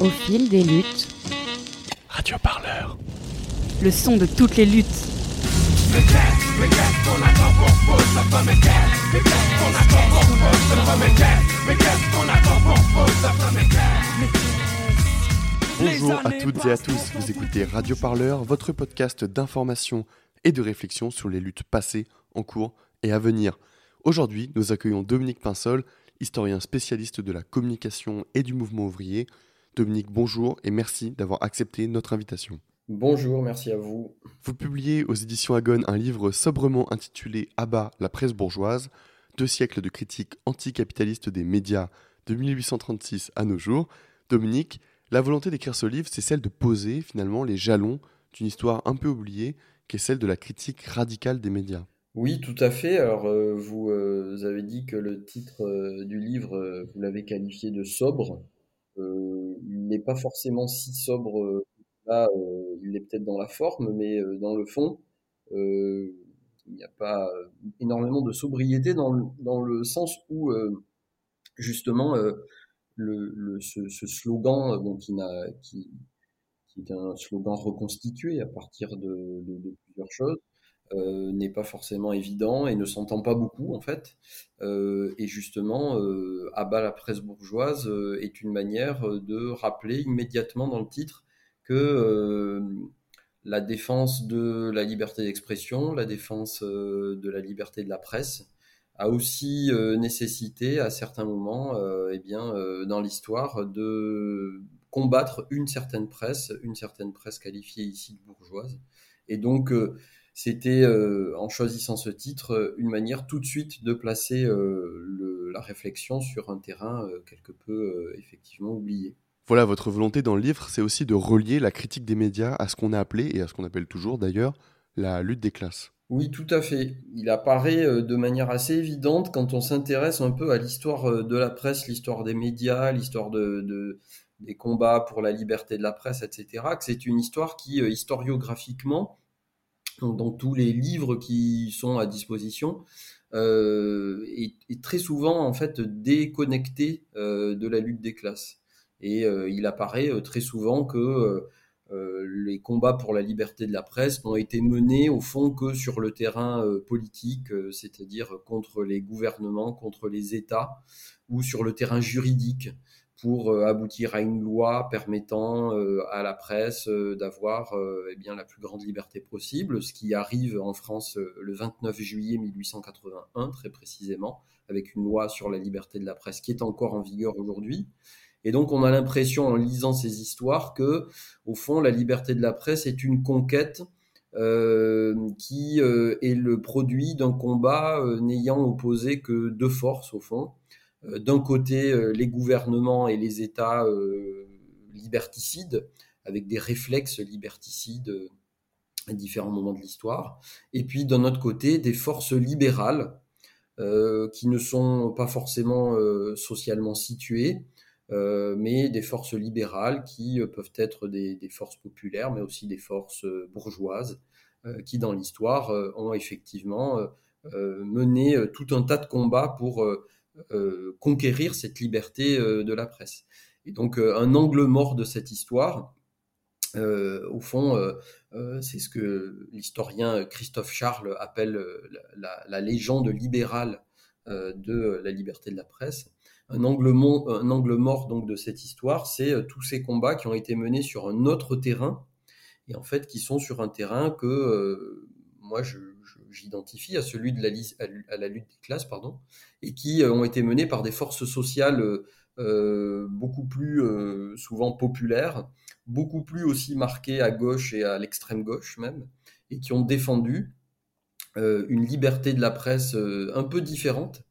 Au fil des luttes. Radio Parleur. Le son de toutes les luttes. Bonjour à toutes et à tous, vous écoutez Radio Parleur, votre podcast d'information et de réflexion sur les luttes passées, en cours et à venir. Aujourd'hui, nous accueillons Dominique Pinsol, historien spécialiste de la communication et du mouvement ouvrier. Dominique, bonjour et merci d'avoir accepté notre invitation. Bonjour, merci à vous. Vous publiez aux éditions Agone un livre sobrement intitulé Abat la presse bourgeoise, deux siècles de critique anticapitaliste des médias de 1836 à nos jours. Dominique, la volonté d'écrire ce livre, c'est celle de poser finalement les jalons d'une histoire un peu oubliée, qui est celle de la critique radicale des médias. Oui, tout à fait. Alors, euh, vous, euh, avez dit que le titre euh, du livre, vous l'avez qualifié de sobre. Il n'est pas forcément si sobre là, il est peut-être dans la forme, mais dans le fond, il n'y a pas énormément de sobriété dans le, dans le sens où, justement, le, ce, slogan, bon, qui, qui, qui, est un slogan reconstitué à partir de, de plusieurs choses, euh, n'est pas forcément évident et ne s'entend pas beaucoup en fait. Euh, et justement, euh, abat la presse bourgeoise euh, est une manière de rappeler immédiatement dans le titre que la défense de la liberté d'expression, la défense de la liberté de la presse a aussi nécessité à certains moments, eh bien, dans l'histoire, de combattre une certaine presse, une certaine presse qualifiée ici de bourgeoise. Et donc, c'était, euh, en choisissant ce titre, euh, une manière tout de suite de placer euh, la réflexion sur un terrain quelque peu effectivement oublié. Voilà, votre volonté dans le livre, c'est aussi de relier la critique des médias à ce qu'on a appelé, et à ce qu'on appelle toujours d'ailleurs, la lutte des classes. Oui, tout à fait. Il apparaît de manière assez évidente quand on s'intéresse un peu à l'histoire de la presse, l'histoire des médias, l'histoire de, des combats pour la liberté de la presse, etc., que c'est une histoire qui, historiographiquement, dans tous les livres qui sont à disposition, euh, est, très souvent en fait déconnecté euh, de la lutte des classes. Et euh, il apparaît très souvent que les combats pour la liberté de la presse n'ont été menés au fond que sur le terrain politique, c'est-à-dire contre les gouvernements, contre les États, ou sur le terrain juridique pour euh, aboutir à une loi permettant euh, à la presse euh, d'avoir eh la plus grande liberté possible, ce qui arrive en France le 29 juillet 1881 très précisément, avec une loi sur la liberté de la presse qui est encore en vigueur aujourd'hui. Et donc on a l'impression en lisant ces histoires que au fond la liberté de la presse est une conquête qui est le produit d'un combat n'ayant opposé que deux forces au fond, d'un côté euh, les gouvernements et les États euh, liberticides, avec des réflexes liberticides à différents moments de l'histoire, et puis d'un autre côté des forces libérales qui ne sont pas forcément socialement situées, mais des forces libérales qui peuvent être des, forces populaires, mais aussi des forces bourgeoises, qui dans l'histoire ont effectivement mené tout un tas de combats pour euh, conquérir cette liberté euh, de la presse. Et donc euh, un angle mort de cette histoire, au fond, c'est ce que l'historien Christophe Charles appelle la, légende libérale de la liberté de la presse. Un angle, un angle, mort donc de cette histoire, c'est tous ces combats qui ont été menés sur un autre terrain et en fait qui sont sur un terrain que moi je, j'identifie à celui de la, à la lutte des classes, pardon, et qui euh, ont été menés par des forces sociales euh, euh, beaucoup plus souvent populaires, beaucoup plus aussi marquées à gauche et à l'extrême gauche même, et qui ont défendu une liberté de la presse un peu différente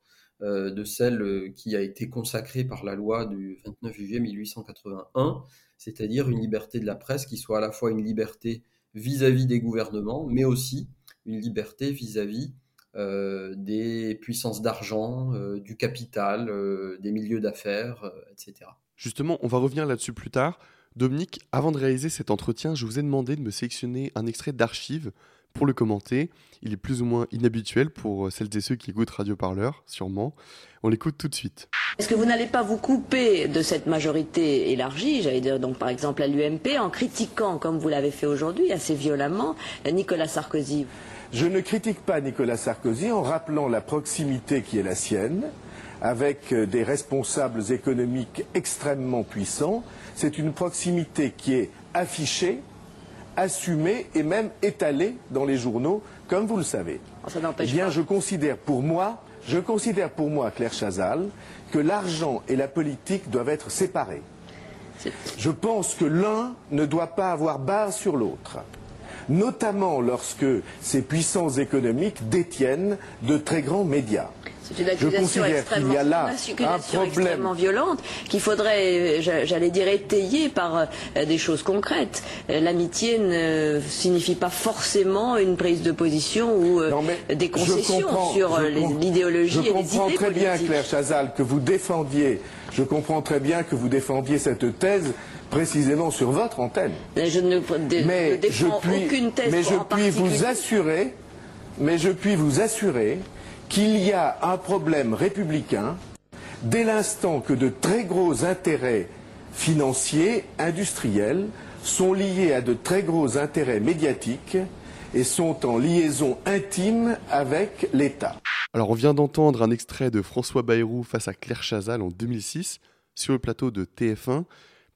de celle qui a été consacrée par la loi du 29 juillet 1881, c'est-à-dire une liberté de la presse qui soit à la fois une liberté vis-à-vis -vis des gouvernements, mais aussi une liberté vis-à-vis euh, des puissances d'argent, euh, du capital, euh, des milieux d'affaires, etc. Justement, on va revenir là-dessus plus tard. Dominique, avant de réaliser cet entretien, je vous ai demandé de me sélectionner un extrait d'archives Pour le commenter, il est plus ou moins inhabituel pour celles et ceux qui écoutent Radio Parleur, sûrement. On l'écoute tout de suite. Est-ce que vous n'allez pas vous couper de cette majorité élargie, j'allais dire donc par exemple à l'UMP, en critiquant, comme vous l'avez fait aujourd'hui assez violemment, Nicolas Sarkozy? Je ne critique pas Nicolas Sarkozy en rappelant la proximité qui est la sienne, avec des responsables économiques extrêmement puissants. C'est une proximité qui est affichée, assumée et même étalée dans les journaux, comme vous le savez. Ça n'empêche Eh bien, pas. je considère pour moi, je considère pour moi, Claire Chazal, que l'argent et la politique doivent être séparés. Je pense que l'un ne doit pas avoir barre sur l'autre, notamment lorsque ces puissances économiques détiennent de très grands médias. C'est une accusation extrêmement, y a là un problème. extrêmement violente qu'il faudrait, euh, j'a- j'allais dire, étayer par euh, des choses concrètes. Euh, L'amitié ne signifie pas forcément une prise de position ou Non, des je concessions sur je euh, les- l'idéologie Je et comprends idées très bien. Claire Chazal, que vous défendiez, je comprends très bien que vous défendiez cette thèse précisément sur votre antenne. Mais Je ne, mais je défends puis, aucune thèse mais je en puis vous assurer, mais je puis vous assurer qu'il y a un problème républicain dès l'instant que de très gros intérêts financiers, industriels, sont liés à de très gros intérêts médiatiques et sont en liaison intime avec l'État. Alors, on vient d'entendre un extrait de François Bayrou face à Claire Chazal en 2006 sur le plateau de TF1.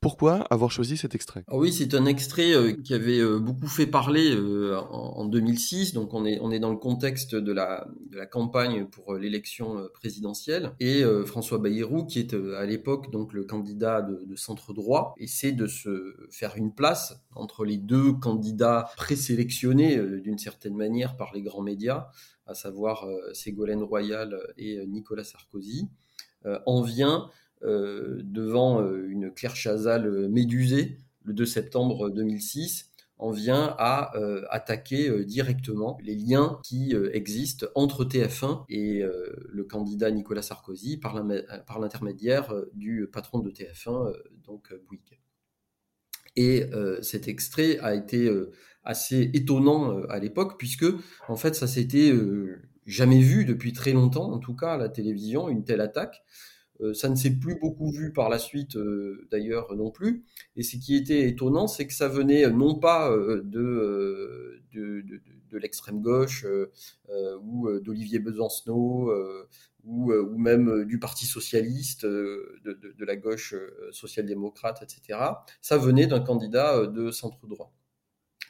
Pourquoi avoir choisi cet extrait? Ah oui, c'est un extrait euh, qui avait euh, beaucoup fait parler euh, en, en 2006. Donc on est on est dans le contexte de la de la campagne pour l'élection présidentielle et François Bayrou qui est à l'époque donc le candidat de, de centre droit essaie de se faire une place entre les deux candidats présélectionnés d'une certaine manière par les grands médias, à savoir Ségolène Royal et Nicolas Sarkozy. En vient devant euh, une Claire Chazal euh, médusée le 2 septembre 2006 en vient à euh, attaquer euh, directement les liens qui euh, existent entre TF1 et euh, le candidat Nicolas Sarkozy par l'in- par l'intermédiaire euh, du patron de TF1, euh, donc euh, Bouygues. Et euh, cet extrait a été euh, assez étonnant euh, à l'époque puisque en fait ça s'était euh, jamais vu depuis très longtemps, en tout cas à la télévision, une telle attaque. Euh, ça ne s'est plus beaucoup vu par la suite, euh, d'ailleurs, non plus. Et ce qui était étonnant, c'est que ça venait euh, non pas de, de, l'extrême gauche ou d'Olivier Besancenot ou, ou même du Parti socialiste, de, la gauche social-démocrate, etc. Ça venait d'un candidat de centre droit.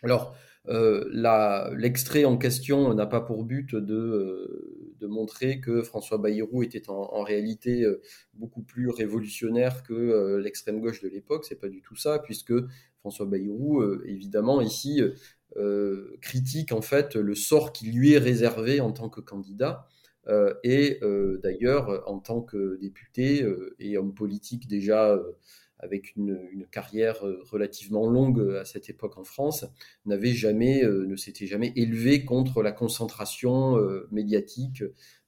Alors, l'extrait en question n'a pas pour but de, de montrer que François Bayrou était en, réalité euh, beaucoup plus révolutionnaire que euh, l'extrême gauche de l'époque. C'est pas du tout ça, puisque François Bayrou, euh, évidemment, ici, critique en fait le sort qui lui est réservé en tant que candidat. Et d'ailleurs, en tant que député et homme politique déjà avec une, carrière euh, relativement longue à cette époque en France, n'avait jamais, euh, ne s'était jamais élevé contre la concentration euh, médiatique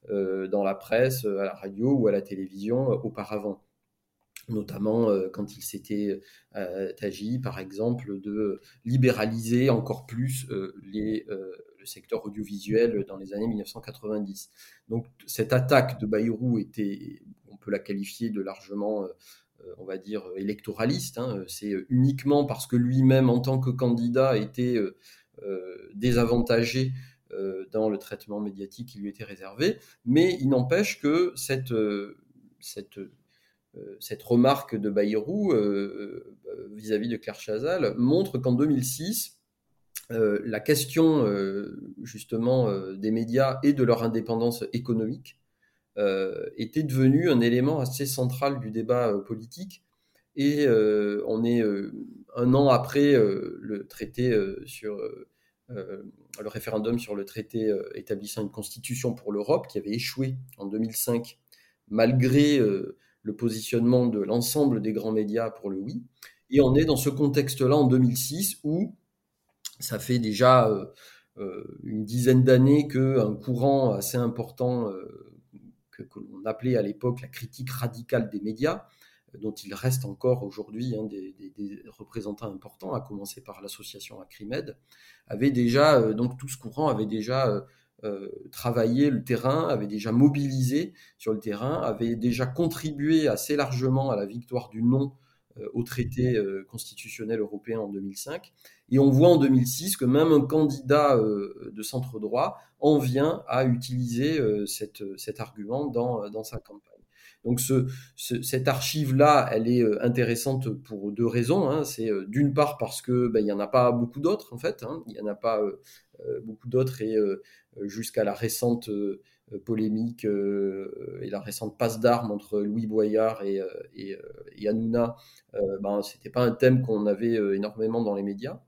euh, dans la presse, à la radio ou à la télévision euh, auparavant. Notamment euh, quand il s'était euh, agi, par exemple, de libéraliser encore plus euh, euh, le secteur audiovisuel dans les années 1990. Donc cette attaque de Bayrou était, on peut la qualifier de largement euh, on va dire, électoraliste. Hein. C'est uniquement parce que lui-même, en tant que candidat, était euh, euh, désavantagé euh, dans le traitement médiatique qui lui était réservé. Mais il n'empêche que cette, euh, euh, remarque de Bayrou euh, vis-à-vis de Claire Chazal montre qu'en 2006, euh, la question euh, justement euh, des médias et de leur indépendance économique euh, était devenu un élément assez central du débat euh, politique. Et euh, on est euh, un an après euh, le traité euh, sur euh, le référendum sur le traité euh, établissant une constitution pour l'Europe qui avait échoué en 2005 malgré euh, le positionnement de l'ensemble des grands médias pour le oui. Et on est dans ce contexte-là en 2006 où ça fait déjà euh, une dizaine d'années qu'un courant assez important euh, que, l'on appelait à l'époque la critique radicale des médias dont il reste encore aujourd'hui hein, des, représentants importants, à commencer par l'association Acrimed, avait déjà, donc tout ce courant avait déjà travaillé le terrain, avait déjà mobilisé sur le terrain, avait déjà contribué assez largement à la victoire du non au traité constitutionnel européen en 2005. Et on voit en 2006 que même un candidat de centre droit en vient à utiliser cet argument dans sa campagne. Donc ce, cette archive-là, elle est euh, intéressante pour deux raisons. Hein. C'est euh, d'une part parce que ben, il n'y en a pas beaucoup d'autres en fait. Hein. Il n'y en a pas euh, beaucoup d'autres et jusqu'à la récente polémique et la récente passe d'armes entre Louis Boyard et, et, et Hanouna, ben, c'était pas un thème qu'on avait énormément dans les médias.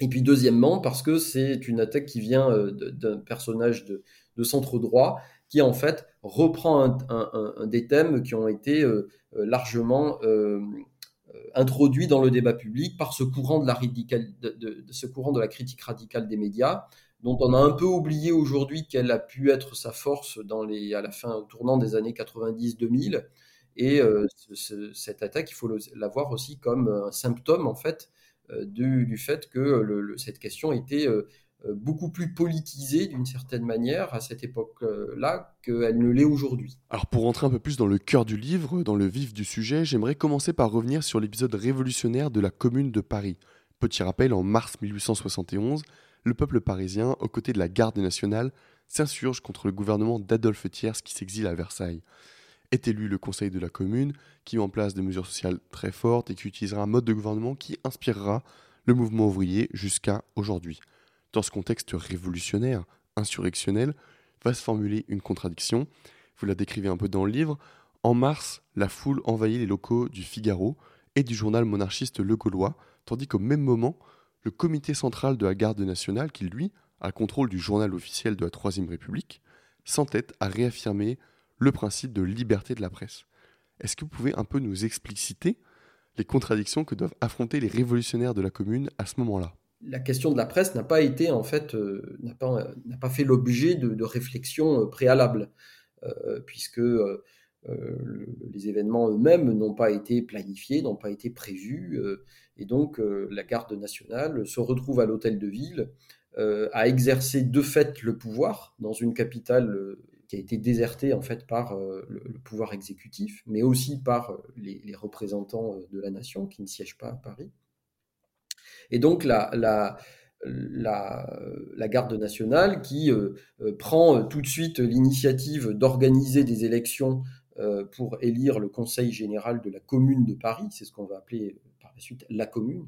Et puis deuxièmement, parce que c'est une attaque qui vient d'un personnage de, de centre droit qui en fait reprend un, des thèmes qui ont été euh, euh, largement euh, introduits dans le débat public par ce courant de la, de, ce courant de la critique radicale des médias, dont on a un peu oublié aujourd'hui quelle a pu être sa force à la fin, au tournant des années 90-2000. Et cette attaque, il faut la voir aussi comme un symptôme en fait du, fait que cette question était euh, beaucoup plus politisée d'une certaine manière à cette époque-là qu'elle ne l'est aujourd'hui. Alors pour rentrer un peu plus dans le cœur du livre, dans le vif du sujet, j'aimerais commencer par revenir sur l'épisode révolutionnaire de la Commune de Paris. Petit rappel, en mars 1871, le peuple parisien, aux côtés de la garde nationale, s'insurge contre le gouvernement d'Adolphe Thiers qui s'exile à Versailles. Est élu le Conseil de la Commune, qui met en place des mesures sociales très fortes et qui utilisera un mode de gouvernement qui inspirera le mouvement ouvrier jusqu'à aujourd'hui. Dans ce contexte révolutionnaire, insurrectionnel, va se formuler une contradiction. Vous la décrivez un peu dans le livre. En mars, la foule envahit les locaux du Figaro et du journal monarchiste Le Gaulois, tandis qu'au même moment, le comité central de la garde nationale, qui lui a le contrôle du journal officiel de la Troisième République, s'entête à réaffirmer le principe de liberté de la presse. Est-ce que vous pouvez un peu nous expliciter les contradictions que doivent affronter les révolutionnaires de la Commune à ce moment-là? La question de la presse n'a pas été en fait euh, n'a pas fait l'objet de, réflexions euh, préalables euh, puisque les événements eux-mêmes n'ont pas été planifiés, n'ont pas été prévus et donc la garde nationale se retrouve à l'hôtel de ville à exercer de fait le pouvoir dans une capitale qui a été désertée en fait par le, pouvoir exécutif, mais aussi par les, représentants de la nation qui ne siègent pas à Paris. Et donc la, garde nationale qui euh, euh, prend tout de suite l'initiative d'organiser des élections euh, pour élire le conseil général de la commune de Paris, c'est ce qu'on va appeler par la suite la commune,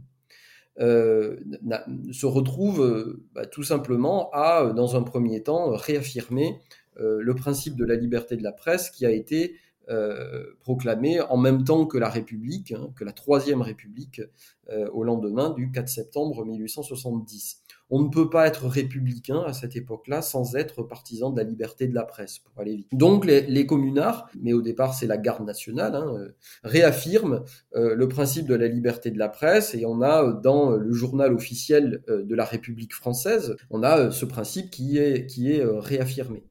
se retrouve bah, tout simplement à, dans un premier temps, réaffirmer le principe de la liberté de la presse qui a été euh, proclamé en même temps que la République, hein, que la Troisième République, euh, au lendemain du 4 septembre 1870. On ne peut pas être républicain à cette époque-là sans être partisan de la liberté de la presse, pour aller vite. Donc les, communards, mais au départ c'est la garde nationale, hein, euh, réaffirment le principe de la liberté de la presse et on a dans le journal officiel de la République française, on a ce principe qui est réaffirmé.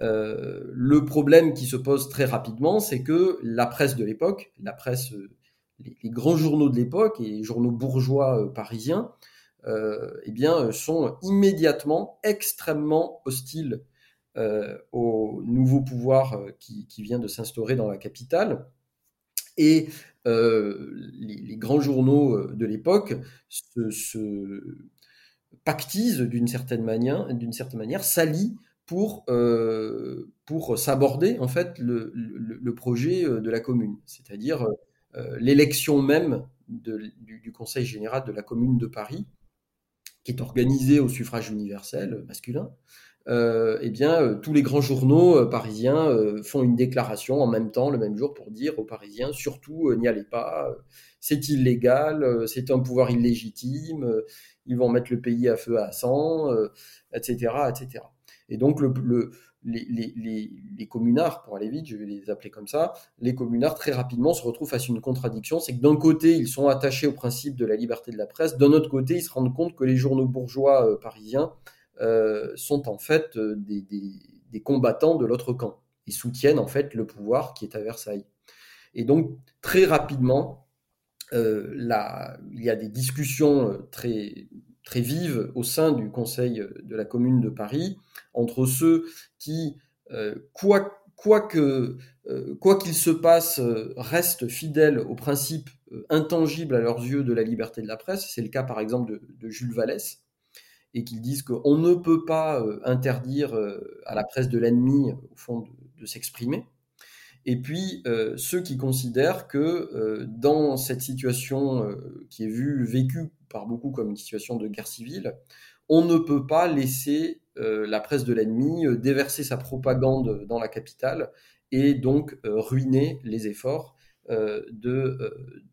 Euh, le problème qui se pose très rapidement, c'est que la presse de l'époque, la presse, euh, les, grands journaux de l'époque et les journaux bourgeois euh, parisiens, eh bien, sont immédiatement extrêmement hostiles au nouveau pouvoir qui, vient de s'instaurer dans la capitale. Et les, grands journaux de l'époque se, se, pactisent d'une certaine manière, d'une certaine manière, s'allient pour, euh, pour s'aborder en fait le, le, projet euh, de la commune, c'est-à-dire euh, l'élection même du, Conseil général de la commune de Paris, qui est organisée au suffrage universel masculin. eh bien, tous les grands journaux parisiens font une déclaration en même temps, le même jour, pour dire aux Parisiens surtout n'y allez pas, c'est illégal, c'est un pouvoir illégitime, ils vont mettre le pays à feu à sang, etc., etc. Et donc, le, les, communards, pour aller vite, je vais les appeler comme ça, les communards très rapidement se retrouvent face à une contradiction, c'est que d'un côté, ils sont attachés au principe de la liberté de la presse, d'un autre côté, ils se rendent compte que les journaux bourgeois euh, parisiens euh, sont en fait euh, des, combattants de l'autre camp. Ils soutiennent en fait le pouvoir qui est à Versailles. Et donc, très rapidement, il y a des discussions très, très vives au sein du Conseil de la Commune de Paris entre ceux qui, quoi quoi que quoi qu'il se passe, restent fidèles aux principes intangibles à leurs yeux de la liberté de la presse. C'est le cas par exemple de, Jules Vallès, et qu'ils disent qu'on ne peut pas interdire à la presse de l'ennemi, au fond, de s'exprimer et puis euh, ceux qui considèrent que euh, dans cette situation euh, qui est vue, vécue par beaucoup comme une situation de guerre civile, on ne peut pas laisser la presse de l'ennemi déverser sa propagande dans la capitale et donc ruiner les efforts de,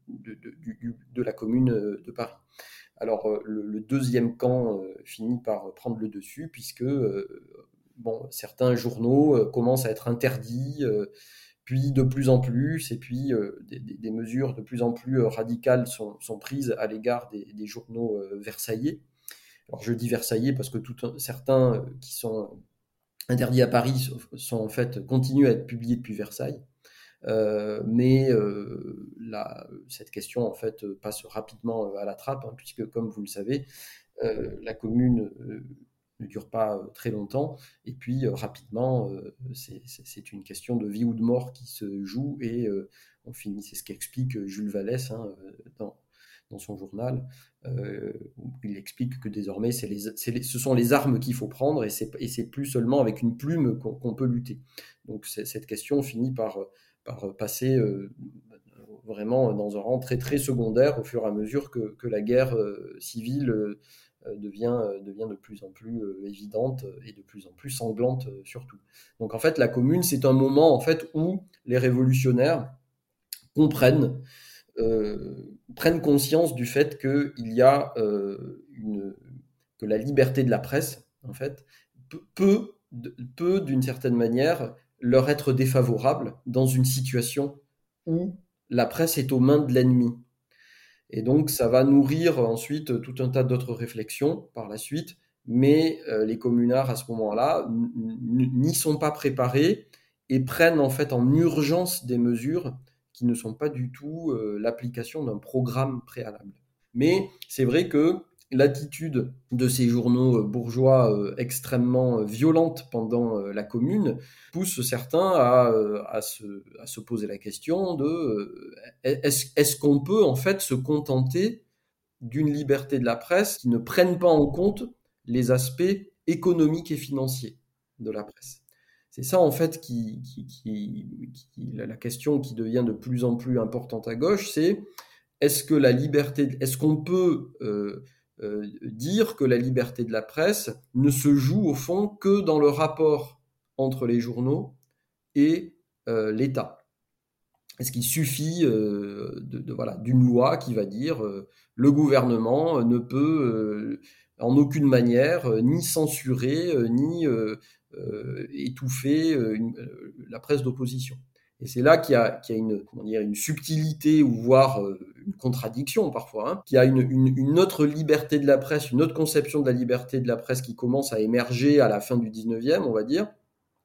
de, la commune de Paris. Alors le, deuxième camp finit par prendre le dessus puisque bon, certains journaux commencent à être interdits puis de plus en plus, et puis euh, des, mesures de plus en plus euh, radicales sont, prises à l'égard des, journaux euh, versaillais. Alors je dis versaillais parce que certains qui sont interdits à Paris sont en fait continuent à être publiés depuis Versailles. mais cette question en fait passe rapidement à la trappe, hein, puisque comme vous le savez, la commune ne dure pas euh, très longtemps. Et puis euh, rapidement, euh, c'est une question de vie ou de mort qui se joue et on finit. C'est ce qu'explique Jules Vallès hein, dans, dans, son journal. il explique que désormais, les, ce sont les armes qu'il faut prendre et c'est plus seulement avec une plume qu'on peut lutter. Donc cette question finit par, par passer vraiment dans un rang très très secondaire au fur et à mesure que, que la guerre civile devient, euh, devient de plus en plus euh, évidente et de plus en plus sanglante surtout. Donc en fait, la commune, c'est un moment en fait où les révolutionnaires comprennent, prennent conscience du fait qu'il y a une, que la liberté de la presse, en fait, peut, peut d'une certaine manière leur être défavorable dans une situation où la presse est aux mains de l'ennemi. Et donc, ça va nourrir ensuite tout un tas d'autres réflexions par la suite, mais euh, les communards, à ce moment-là, n'y sont pas préparés et prennent en fait en urgence des mesures qui ne sont pas du tout euh, l'application d'un programme préalable. Mais c'est vrai que l'attitude de ces journaux euh, bourgeois euh, extrêmement euh, violente pendant la commune pousse certains à, se, poser la question de est-ce qu'on peut en fait se contenter d'une liberté de la presse qui ne prenne pas en compte les aspects économiques et financiers de la presse? C'est ça en fait qui, la question qui devient de plus en plus importante à gauche, c'est est-ce que la liberté, est-ce qu'on peut dire que la liberté de la presse ne se joue au fond que dans le rapport entre les journaux et euh, l'État. Est-ce qu'il suffit euh, de, voilà, d'une loi qui va dire le gouvernement ne peut en aucune manière ni censurer ni étouffer la presse d'opposition et c'est là qu'il y a, une, subtilité ou voire euh, une contradiction parfois, hein, qu'il y a une, autre liberté de la presse, une autre conception de la liberté de la presse qui commence à émerger à la fin du 19e, on va dire,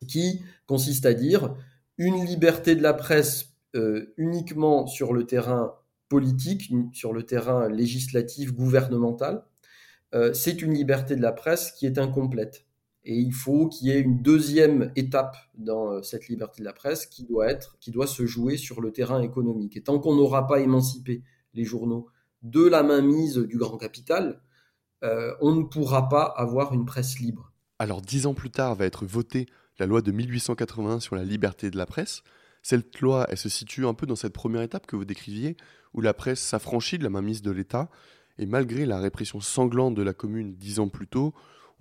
qui consiste à dire une liberté de la presse euh, uniquement sur le terrain politique, sur le terrain législatif, gouvernemental, euh, c'est une liberté de la presse qui est incomplète. Et il faut qu'il y ait une deuxième étape dans euh, cette liberté de la presse qui doit être, qui doit se jouer sur le terrain économique. Et tant qu'on n'aura pas émancipé les journaux de la mainmise du grand capital, euh, on ne pourra pas avoir une presse libre. Alors dix ans plus tard va être votée la loi de 1881 sur la liberté de la presse. Cette loi, elle se situe un peu dans cette première étape que vous décriviez, où la presse s'affranchit de la mainmise de l'État, et malgré la répression sanglante de la commune dix ans plus tôt,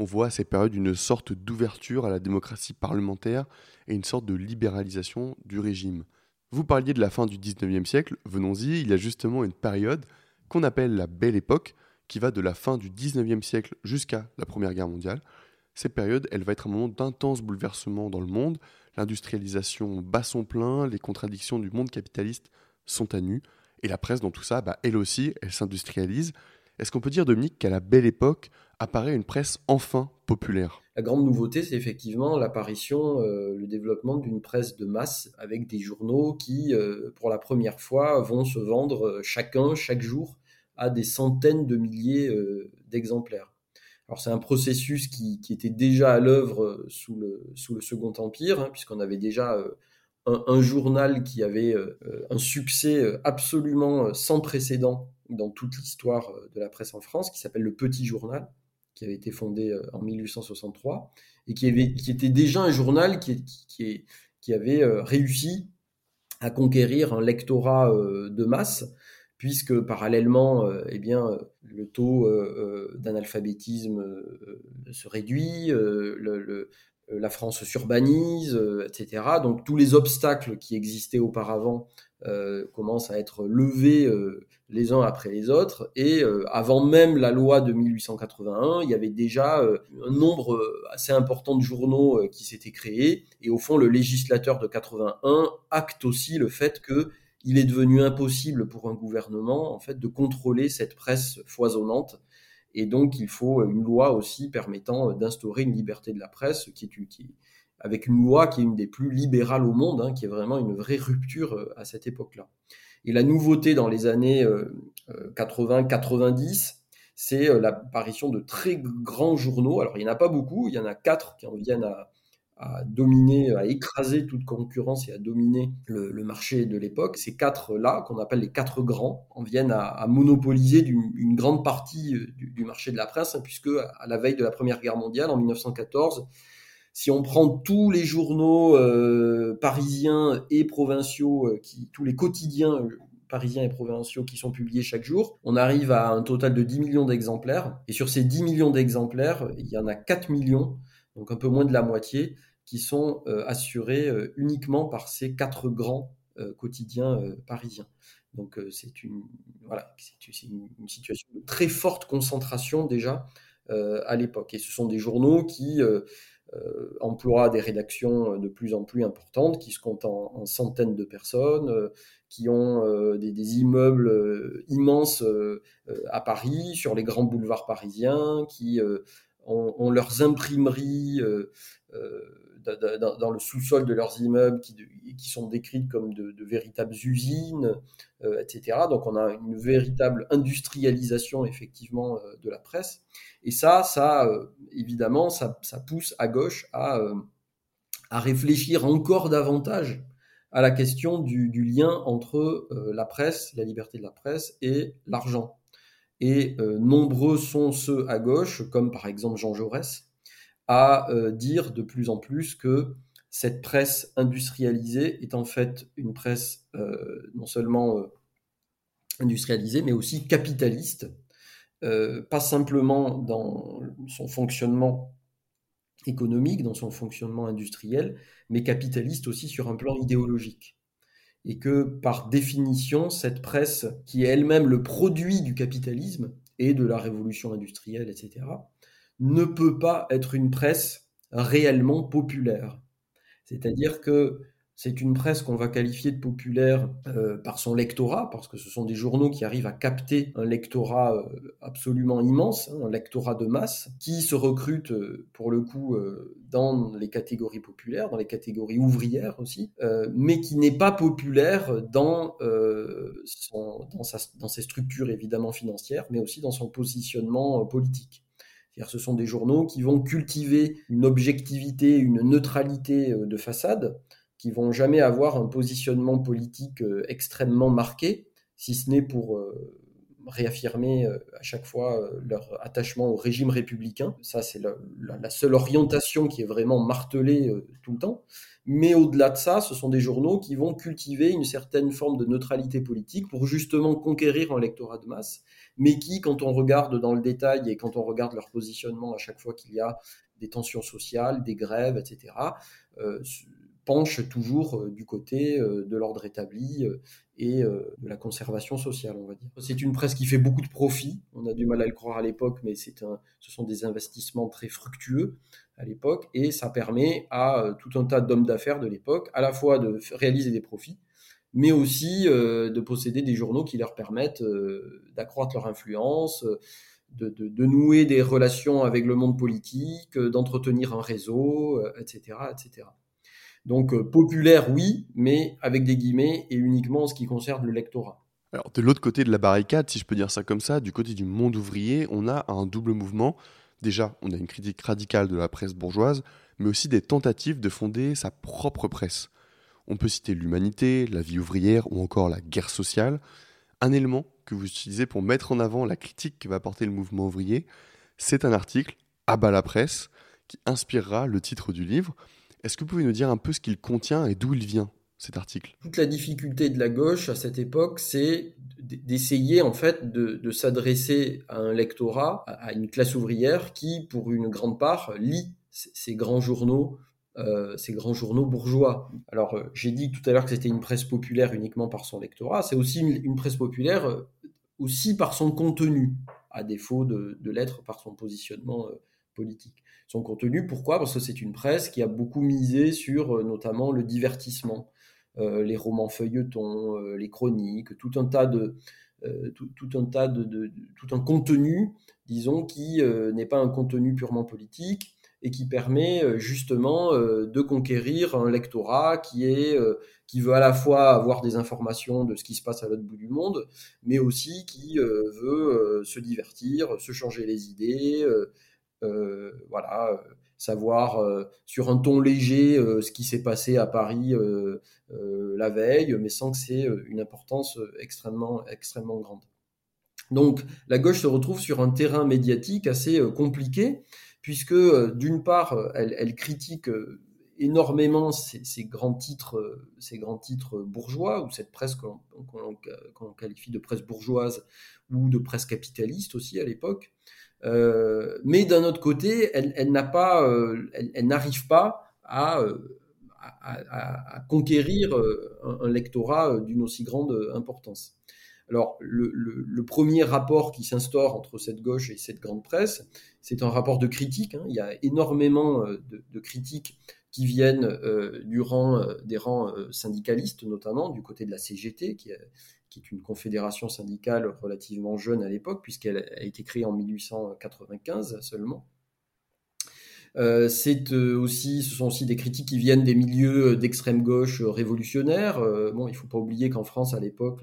on voit à ces périodes une sorte d'ouverture à la démocratie parlementaire et une sorte de libéralisation du régime. Vous parliez de la fin du 19e siècle, venons-y, il y a justement une période qu'on appelle la Belle Époque, qui va de la fin du 19e siècle jusqu'à la Première Guerre mondiale. Cette période, elle va être un moment d'intenses bouleversements dans le monde, l'industrialisation bat son plein, les contradictions du monde capitaliste sont à nu, et la presse dans tout ça, bah, elle aussi, elle s'industrialise. Est-ce qu'on peut dire, Dominique, qu'à la Belle Époque, apparaît une presse enfin populaire La grande nouveauté, c'est effectivement l'apparition, le développement d'une presse de masse avec des journaux qui, pour la première fois, vont se vendre chacun, chaque jour, à des centaines de milliers d'exemplaires. Alors c'est un processus qui, était déjà à l'œuvre sous le, Second Empire, hein, puisqu'on avait déjà un, journal qui avait euh, un succès euh, absolument euh, sans précédent dans toute l'histoire de la presse en France, qui s'appelle le Petit Journal, qui avait été fondé en 1863, et qui, était déjà un journal qui, avait réussi à conquérir un lectorat de masse, puisque parallèlement, eh bien, le taux d'analphabétisme se réduit, euh, la France s'urbanise, euh, etc. Donc tous les obstacles qui existaient auparavant euh, commencent à être levés les uns après les autres. Et avant même la loi de 1881, il y avait déjà un nombre assez important de journaux qui s'étaient créés. Et au fond, le législateur de 81 acte aussi le fait que il est devenu impossible pour un gouvernement en fait de contrôler cette presse foisonnante et donc, il faut une loi aussi permettant d'instaurer une liberté de la presse, qui est, avec une loi qui est une des plus libérales au monde, hein, qui est vraiment une vraie rupture euh, à cette époque-là. Et la nouveauté dans les années 80-90, euh, c'est euh, l'apparition de très grands journaux. Alors, il n'y en a pas beaucoup, il y en a quatre qui en viennent à, à dominer, à écraser toute concurrence et à dominer le, marché de l'époque. Ces quatre-là, qu'on appelle les quatre grands, en viennent à, monopoliser une, grande partie euh, du, marché de la presse, hein, puisque à la veille de la Première Guerre mondiale, en 1914, si on prend tous les journaux euh, parisiens et provinciaux, euh, tous les quotidiens parisiens et provinciaux qui sont publiés chaque jour, on arrive à un total de 10 millions d'exemplaires. Et sur ces 10 millions d'exemplaires, il y en a 4 millions donc un peu moins de la moitié, qui sont euh, assurés euh, uniquement par ces quatre grands euh, quotidiens parisiens. Donc c'est une, voilà, une, situation de très forte concentration déjà à l'époque. Et ce sont des journaux qui emploient des rédactions de plus en plus importantes, qui se comptent en, centaines de personnes, qui ont des, immeubles immenses à Paris, sur les grands boulevards parisiens, qui ont, leurs imprimeries euh, euh, dans, le sous-sol de leurs immeubles qui, sont décrites comme de, véritables usines, euh, etc. Donc on a une véritable industrialisation effectivement de la presse. Et ça, ça évidemment, ça, pousse à gauche à, réfléchir encore davantage à la question du lien entre la presse, la liberté de la presse et l'argent et euh, nombreux sont ceux à gauche, comme par exemple Jean Jaurès, à euh, dire de plus en plus que cette presse industrialisée est en fait une presse euh, non seulement industrialisée, mais aussi capitaliste, pas simplement dans son fonctionnement économique, dans son fonctionnement industriel, mais capitaliste aussi sur un plan idéologique et que par définition, cette presse, qui est elle-même le produit du capitalisme et de la révolution industrielle, etc., ne peut pas être une presse réellement populaire. C'est-à-dire que c'est une presse qu'on va qualifier de populaire euh, par son lectorat, parce que ce sont des journaux qui arrivent à capter un lectorat euh, absolument immense, hein, un lectorat de masse, qui se recrute euh, pour le coup dans les catégories populaires, dans les catégories ouvrières aussi, mais qui n'est pas populaire dans, dans ses structures évidemment financières, mais aussi dans son positionnement politique. C'est-à-dire ce sont des journaux qui vont cultiver une objectivité, une neutralité de façade, qui vont jamais avoir un positionnement politique euh, extrêmement marqué, si ce n'est pour euh, réaffirmer euh, à chaque fois leur attachement au régime républicain. Ça, c'est la, seule orientation qui est vraiment martelée tout le temps. Mais au-delà de ça, ce sont des journaux qui vont cultiver une certaine forme de neutralité politique pour justement conquérir un lectorat de masse, mais qui, quand on regarde dans le détail et quand on regarde leur positionnement à chaque fois qu'il y a des tensions sociales, des grèves, etc., penche toujours euh, du côté euh, de l'ordre établi euh, et de la conservation sociale, on va dire. C'est une presse qui fait beaucoup de profits. On a du mal à le croire à l'époque, mais c'est un, ce sont des investissements très fructueux à l'époque et ça permet à tout un tas d'hommes d'affaires de l'époque à la fois de réaliser des profits, mais aussi de posséder des journaux qui leur permettent d'accroître leur influence, de, nouer des relations avec le monde politique, d'entretenir un réseau, etc., etc. Donc populaire, oui, mais avec des guillemets et uniquement en ce qui concerne le lectorat. Alors de l'autre côté de la barricade, si je peux dire ça comme ça, du côté du monde ouvrier, on a un double mouvement. Déjà, on a une critique radicale de la presse bourgeoise, mais aussi des tentatives de fonder sa propre presse. On peut citer l'humanité, la vie ouvrière ou encore la guerre sociale. Un élément que vous utilisez pour mettre en avant la critique que va porter le mouvement ouvrier, c'est un article, à bas la presse, qui inspirera le titre du livre. Est-ce que vous pouvez nous dire un peu ce qu'il contient et d'où il vient cet article? Toute la difficulté de la gauche à cette époque, c'est d'essayer en fait de, s'adresser à un lectorat, à une classe ouvrière qui, pour une grande part, lit ces grands journaux euh, ces grands journaux bourgeois. Alors, euh, j'ai dit tout à l'heure que c'était une presse populaire uniquement par son lectorat. C'est aussi une, presse populaire euh, aussi par son contenu, à défaut de, l'être par son positionnement politique. Son contenu, pourquoi? Parce que c'est une presse qui a beaucoup misé sur notamment le divertissement, les romans feuilletons, les chroniques, tout un tas de, tout, un tas de, tout un contenu, disons, qui n'est pas un contenu purement politique, et qui permet euh, justement euh, de conquérir un lectorat qui est euh, qui veut à la fois avoir des informations de ce qui se passe à l'autre bout du monde, mais aussi qui veut se divertir, se changer les idées, voilà, savoir sur un ton léger ce qui s'est passé à Paris la veille, mais sans que c'est une importance extrêmement extrêmement grande. Donc la gauche se retrouve sur un terrain médiatique assez compliqué puisque euh, d'une part, euh, elle, critique euh, énormément ces, grands titres, ces grands titres bourgeois, ou cette presse qu'on qualifie de presse bourgeoise ou de presse capitaliste aussi à l'époque. Mais d'un autre côté, elle, elle, n'arrive pas à, à, conquérir un lectorat d'une aussi grande importance. Alors, le, premier rapport qui s'instaure entre cette gauche et cette grande presse, c'est un rapport de critique. Hein. Il y a énormément euh, de, critiques qui viennent euh, du rang, euh, des rangs syndicalistes, notamment du côté de la CGT, qui, qui est une confédération syndicale relativement jeune à l'époque, puisqu'elle a été créée en 1895 seulement. Euh, c'est euh, aussi, ce sont aussi des critiques qui viennent des milieux d'extrême gauche révolutionnaires. Euh, bon, il faut pas oublier qu'en France, à l'époque,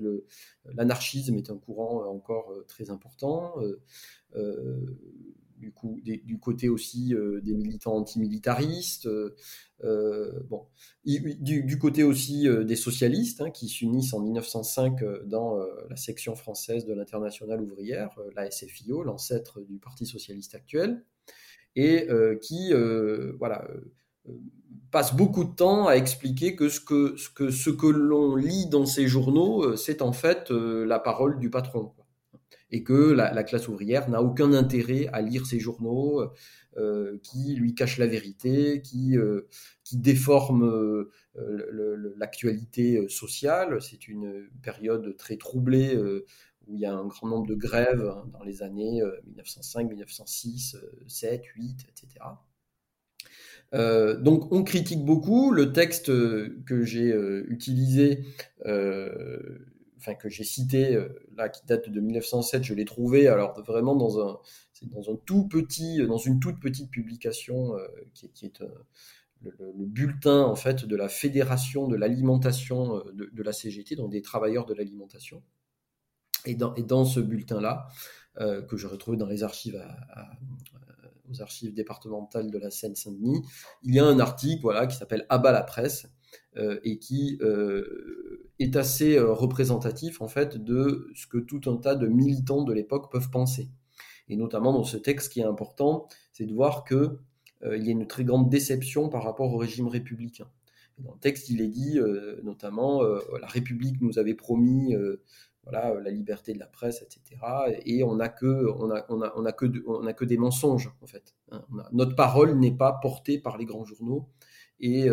l'anarchisme est un courant encore très important. Du, coup, du, côté aussi des militants antimilitaristes, bon, du, côté aussi des socialistes hein, qui s'unissent en 1905 dans la section française de l'Internationale ouvrière, la SFIO, l'ancêtre du Parti socialiste actuel et euh, qui euh, voilà, euh, passe beaucoup de temps à expliquer que, ce que l'on lit dans ces journaux, c'est en fait la parole du patron. Et que la, classe ouvrière n'a aucun intérêt à lire ces journaux qui lui cachent la vérité, qui, qui déforment l'actualité sociale. C'est une période très troublée où il y a un grand nombre de grèves hein, dans les années 1905, 1906, 7, 8, etc. donc on critique beaucoup le texte que j'ai euh, utilisé, euh, enfin que j'ai cité euh, là, qui date de 1907, je l'ai trouvé alors vraiment dans un, dans un tout petit, dans une toute petite publication qui, est le, bulletin en fait de la fédération de l'alimentation de, la CGT, donc des travailleurs de l'alimentation. Et dans, et dans ce bulletin-là, euh, que je retrouve dans les archives aux archives départementales de la Seine-Saint-Denis, il y a un article voilà, qui s'appelle Abat la presse euh, et qui euh, est assez représentatif en fait de ce que tout un tas de militants de l'époque peuvent penser. Et notamment dans ce texte, qui est important, c'est de voir qu'il il y a une très grande déception par rapport au régime républicain. dans le texte, il est dit notamment la République nous avait promis voilà, euh, la liberté de la presse, etc. Et on n'a que, on a, on a, on a que, on a que des mensonges en fait. Hein. notre parole n'est pas portée par les grands journaux et,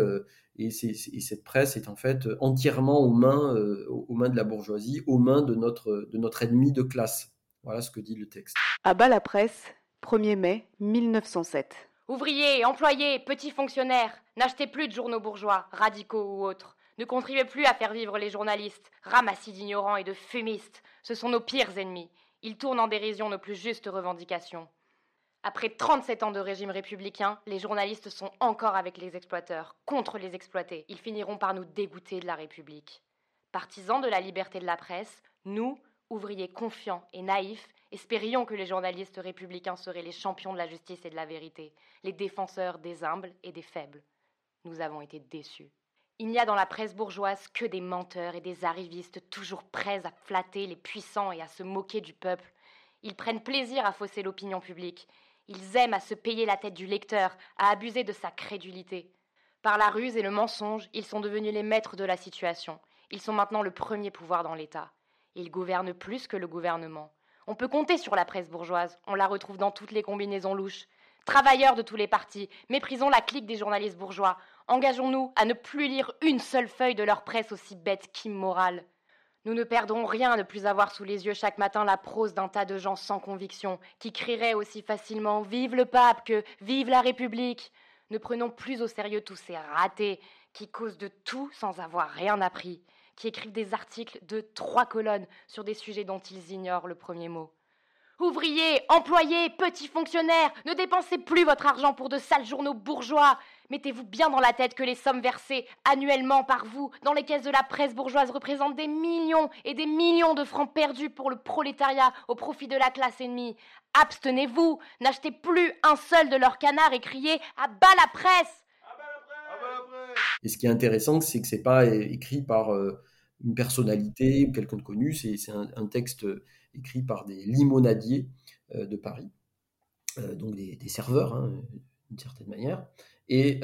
et, cette presse est en fait entièrement aux mains, euh, aux mains de la bourgeoisie, aux mains de notre, de notre ennemi de classe. Voilà ce que dit le texte. À bas la presse, 1er mai 1907. Ouvriers, employés, petits fonctionnaires, n'achetez plus de journaux bourgeois, radicaux ou autres. Ne contribuez plus à faire vivre les journalistes, ramassis d'ignorants et de fumistes. Ce sont nos pires ennemis. Ils tournent en dérision nos plus justes revendications. Après 37 ans de régime républicain, les journalistes sont encore avec les exploiteurs, contre les exploités. Ils finiront par nous dégoûter de la République. Partisans de la liberté de la presse, nous, ouvriers confiants et naïfs, espérions que les journalistes républicains seraient les champions de la justice et de la vérité, les défenseurs des humbles et des faibles. Nous avons été déçus. Il n'y a dans la presse bourgeoise que des menteurs et des arrivistes toujours prêts à flatter les puissants et à se moquer du peuple. Ils prennent plaisir à fausser l'opinion publique. Ils aiment à se payer la tête du lecteur, à abuser de sa crédulité. Par la ruse et le mensonge, ils sont devenus les maîtres de la situation. Ils sont maintenant le premier pouvoir dans l'État. Ils gouvernent plus que le gouvernement. On peut compter sur la presse bourgeoise, on la retrouve dans toutes les combinaisons louches. Travailleurs de tous les partis, méprisons la clique des journalistes bourgeois. Engageons-nous à ne plus lire une seule feuille de leur presse aussi bête qu'immorale. Nous ne perdrons rien de plus avoir sous les yeux chaque matin la prose d'un tas de gens sans conviction, qui crieraient aussi facilement Vive le pape que Vive la République. Ne prenons plus au sérieux tous ces ratés qui causent de tout sans avoir rien appris qui écrivent des articles de trois colonnes sur des sujets dont ils ignorent le premier mot. Ouvriers, employés, petits fonctionnaires, ne dépensez plus votre argent pour de sales journaux bourgeois. Mettez-vous bien dans la tête que les sommes versées annuellement par vous dans les caisses de la presse bourgeoise représentent des millions et des millions de francs perdus pour le prolétariat au profit de la classe ennemie. Abstenez-vous, n'achetez plus un seul de leurs canards et criez à bas la presse. Et ce qui est intéressant, c'est que c'est pas écrit par euh, une personnalité ou quelqu'un de connu, c'est un, texte écrit par des limonadiers euh, de Paris, euh, donc des, serveurs, hein, d'une certaine manière. Et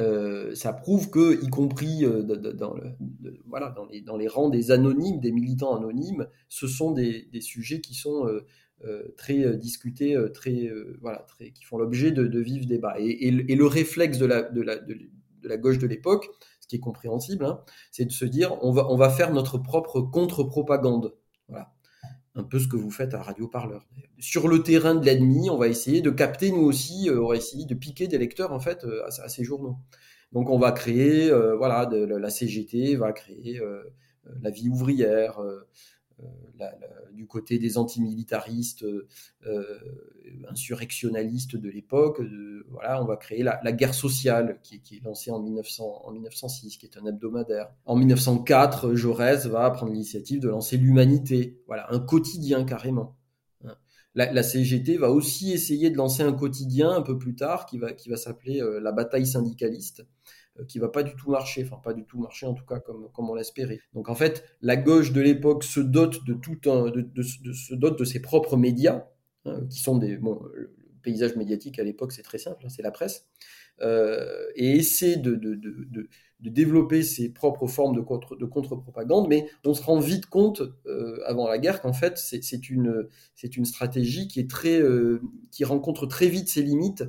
ça prouve que, y compris voilà, dans, les, rangs des anonymes, des militants anonymes, ce sont des, sujets qui sont très discutés, très, voilà, qui font l'objet de, vifs débats. Et, le réflexe de la, gauche de l'époque, ce qui est compréhensible, hein, c'est de se dire on va faire notre propre contre-propagande. Un peu ce que vous faites à Radio Parleur. Sur le terrain de l'ennemi, on va essayer de capter, nous aussi, euh, on va essayer de piquer des lecteurs en fait euh, à, ces journaux. Donc on va créer, euh, voilà, la CGT va créer la vie ouvrière, euh, du côté des antimilitaristes, euh, insurrectionnalistes de l'époque. voilà, on va créer la, guerre sociale qui, est lancée en, 1900, en 1906, qui est un hebdomadaire. En 1904, Jaurès va prendre l'initiative de lancer l'Humanité, voilà, un quotidien carrément. Hein. La, CGT va aussi essayer de lancer un quotidien un peu plus tard qui va, qui va s'appeler euh, la bataille syndicaliste, euh, qui va pas du tout marcher, enfin pas du tout marcher en tout cas comme, comme on l'espérait. Donc en fait, la gauche de l'époque se dote de tout un, de, se dote de ses propres médias, hein, qui sont des bon, le paysage médiatique à l'époque c'est très simple, hein, c'est la presse, euh, et essaie de, de, développer ses propres formes de contre de contre-propagande, mais on se rend vite compte euh, avant la guerre qu'en fait c'est une c'est une stratégie qui est très euh, qui rencontre très vite ses limites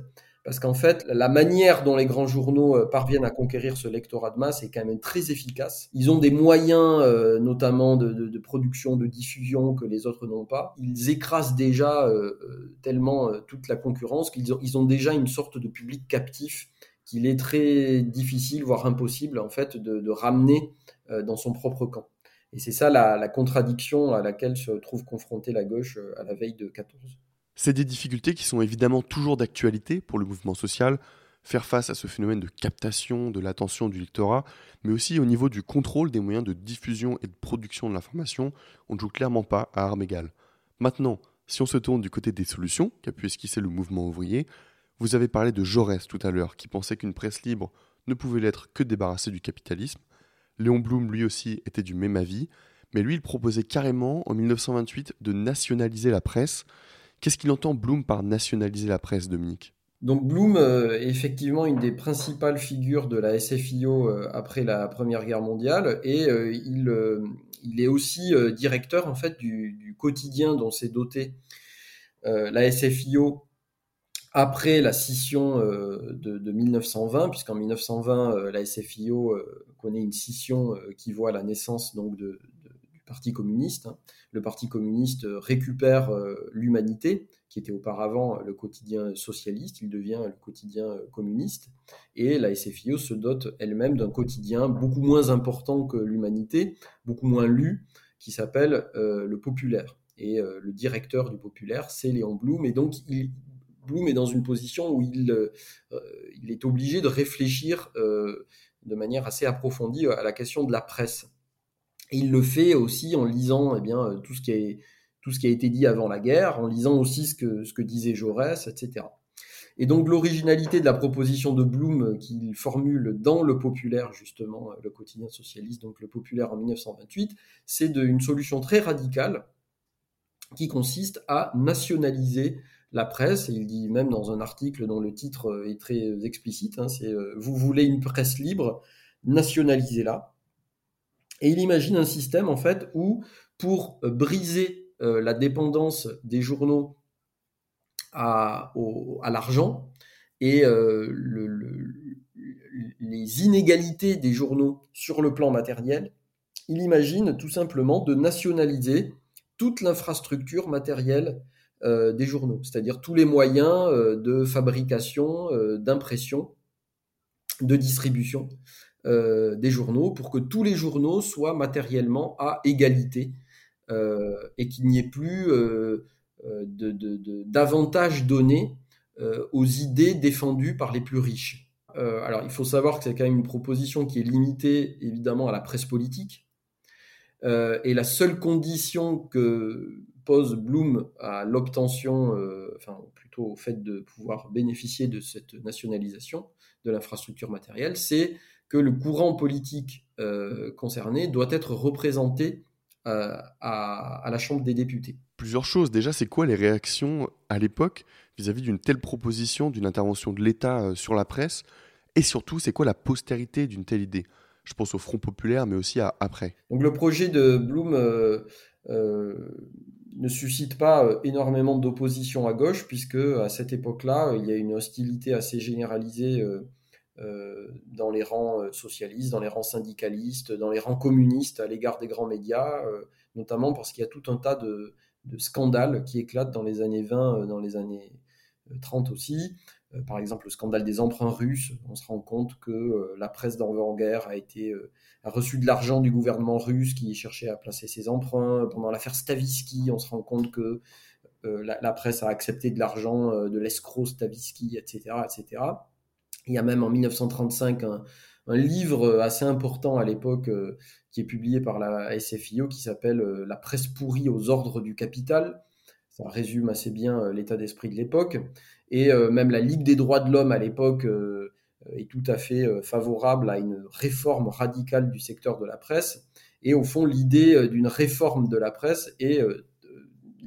parce qu'en fait, la manière dont les grands journaux euh, parviennent à conquérir ce lectorat de masse est quand même très efficace. Ils ont des moyens, euh, notamment de, production, de diffusion, que les autres n'ont pas. Ils écrasent déjà euh, tellement toute la concurrence qu'ils ont, déjà une sorte de public captif qu'il est très difficile, voire impossible, en fait, de, ramener dans son propre camp. Et c'est ça la, la, contradiction à laquelle se trouve confrontée la gauche à la veille de 14. C'est des difficultés qui sont évidemment toujours d'actualité pour le mouvement social, faire face à ce phénomène de captation de l'attention du lectorat, mais aussi au niveau du contrôle des moyens de diffusion et de production de l'information, on ne joue clairement pas à armes égales. Maintenant, si on se tourne du côté des solutions qu'a pu esquisser le mouvement ouvrier, vous avez parlé de Jaurès tout à l'heure, qui pensait qu'une presse libre ne pouvait l'être que débarrassée du capitalisme. Léon Blum, lui aussi, était du même avis, mais lui, il proposait carrément, en 1928, de nationaliser la presse, Qu'est-ce qu'il entend Bloom par nationaliser la presse, Dominique? Donc Bloom euh, est effectivement une des principales figures de la SFIO euh, après la Première Guerre mondiale. Et euh, il, est aussi directeur en fait du, quotidien dont s'est doté la SFIO après la scission de, de, 1920, puisqu'en 1920 la SFIO connaît une scission qui voit la naissance donc de, Parti communiste. Hein. Le Parti communiste récupère euh, l'Humanité, qui était auparavant le quotidien socialiste, il devient le quotidien euh, communiste, et la SFIO se dote elle-même d'un quotidien beaucoup moins important que l'Humanité, beaucoup moins lu, qui s'appelle euh, le Populaire. Et le directeur du Populaire, c'est Léon Blum. Et donc, il, Blum est dans une position où il est obligé de réfléchir de manière assez approfondie à la question de la presse. Il le fait aussi en lisant eh bien, tout, ce qui est, tout ce qui a été dit avant la guerre, en lisant aussi ce que, disait Jaurès, etc. Et donc l'originalité de la proposition de Blum qu'il formule dans le populaire, justement, le quotidien socialiste, donc le populaire en 1928, c'est une solution très radicale qui consiste à nationaliser la presse, et il dit même dans un article dont le titre est très explicite, hein, c'est euh, Vous voulez une presse libre, nationalisez-la. Et il imagine un système en fait où pour briser euh, la dépendance des journaux à, l'argent et euh, les inégalités des journaux sur le plan matériel, il imagine tout simplement de nationaliser toute l'infrastructure matérielle euh, des journaux, c'est-à-dire tous les moyens de fabrication, d'impression, de distribution des journaux pour que tous les journaux soient matériellement à égalité euh, et qu'il n'y ait plus euh, euh, de, donnés aux idées défendues par les plus riches. alors il faut savoir que c'est quand même une proposition qui est limitée évidemment à la presse politique. et la seule condition que pose Bloom à l'obtention, enfin plutôt au fait de pouvoir bénéficier de cette nationalisation de l'infrastructure matérielle, c'est que le courant politique concerné doit être représenté euh, à, la Chambre des députés. Plusieurs choses. Déjà, c'est quoi les réactions à l'époque vis-à-vis d'une telle proposition, d'une intervention de l'État euh, sur la presse? Et surtout, c'est quoi la postérité d'une telle idée? Je pense au Front populaire, mais aussi à après. Donc le projet de Blum euh, ne suscite pas énormément d'opposition à gauche, puisque à cette époque-là, il y a une hostilité assez généralisée euh, dans les rangs euh, socialistes, dans les rangs syndicalistes, dans les rangs communistes à l'égard des grands médias, euh, notamment parce qu'il y a tout un tas de, scandales qui éclatent dans les années 20, dans les années 30 aussi. Par exemple, le scandale des emprunts russes. On se rend compte que la presse d'avant-guerre a été a reçu de l'argent du gouvernement russe qui cherchait à placer ses emprunts. Pendant l'affaire Stavisky, on se rend compte que la, la, presse a accepté de l'argent de l'escroc Stavisky, etc., etc. Il y a même en 1935 un, livre assez important à l'époque euh, qui est publié par la SFIO qui s'appelle euh, La presse pourrie aux ordres du capital. Ça résume assez bien euh, l'état d'esprit de l'époque. Et même la Ligue des droits de l'homme à l'époque est tout à fait favorable à une réforme radicale du secteur de la presse. Et au fond, l'idée d'une réforme de la presse est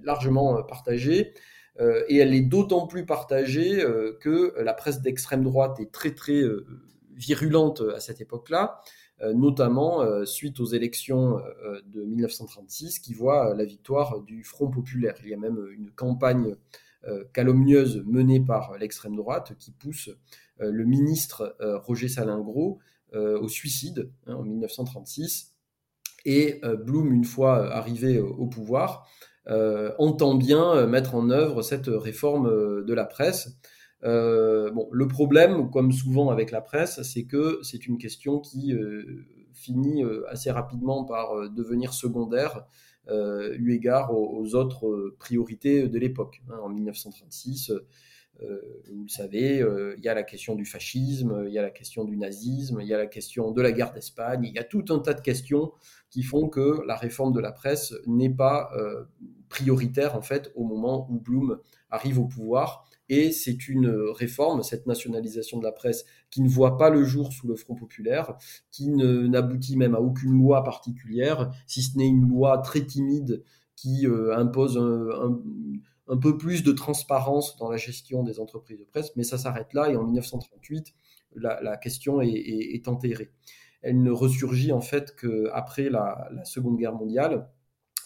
largement partagée. Euh, et elle est d'autant plus partagée euh, que la presse d'extrême droite est très très euh, virulente à cette époque-là, notamment suite aux élections de 1936 qui voient la victoire du Front populaire. Il y a même une campagne calomnieuse menée par l'extrême droite qui pousse le ministre Roger Salingro au suicide hein, en 1936. Et Blum, une fois arrivé au pouvoir, entend bien euh, mettre en œuvre cette réforme euh, de la presse. bon, le problème, comme souvent avec la presse, c'est que c'est une question qui finit assez rapidement par devenir secondaire eu égard aux, autres priorités de l'époque. Hein. en 1936, vous le savez, il y a la question du fascisme, il y a la question du nazisme, il y a la question de la guerre d'Espagne, il y a tout un tas de questions qui font que la réforme de la presse n'est pas prioritaire en fait au moment où Bloom arrive au pouvoir. Et c'est une réforme, cette nationalisation de la presse, qui ne voit pas le jour sous le Front populaire, qui n'aboutit même à aucune loi particulière, si ce n'est une loi très timide qui euh, impose un, peu plus de transparence dans la gestion des entreprises de presse, mais ça s'arrête là, et en 1938, la, question est, enterrée. Elle ne ressurgit en fait qu'après la, la Seconde Guerre mondiale,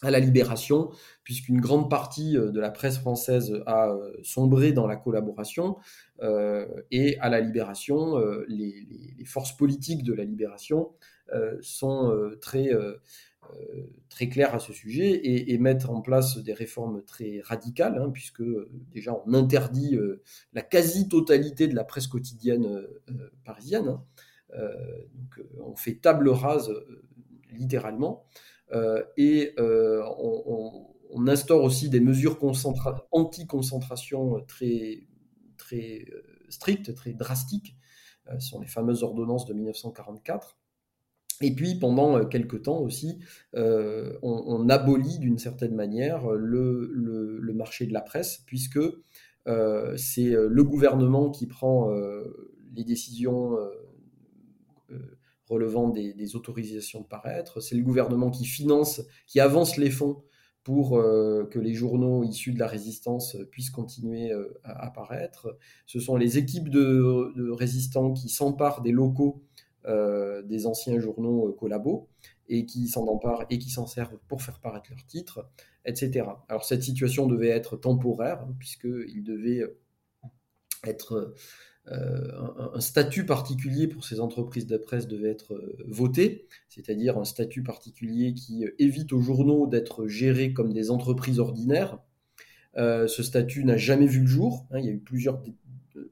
à la libération, puisqu'une grande partie euh, de la presse française a euh, sombré dans la collaboration, euh, et à la libération, les, forces politiques de la libération sont très, très claires à ce sujet et, mettent en place des réformes très radicales, hein, puisque déjà on interdit la quasi-totalité de la presse quotidienne parisienne, hein. on fait table rase littéralement. Euh, et euh, on, instaure aussi des mesures anti-concentration très, très strictes, très drastiques. ce sont les fameuses ordonnances de 1944. Et puis pendant quelques temps aussi, on, abolit d'une certaine manière le, marché de la presse, puisque c'est le gouvernement qui prend les décisions relevant des, autorisations de paraître. C'est le gouvernement qui finance, qui avance les fonds pour euh, que les journaux issus de la résistance puissent continuer euh, à apparaître. Ce sont les équipes de, résistants qui s'emparent des locaux euh, des anciens journaux collabos et qui s'en emparent et qui s'en servent pour faire paraître leurs titres, etc. Alors cette situation devait être temporaire, hein, puisqu'il devait être euh, un, statut particulier pour ces entreprises de presse devait être euh, voté, c'est-à-dire un statut particulier qui euh, évite aux journaux d'être gérés comme des entreprises ordinaires. ce statut n'a jamais vu le jour. Hein. il y a eu plusieurs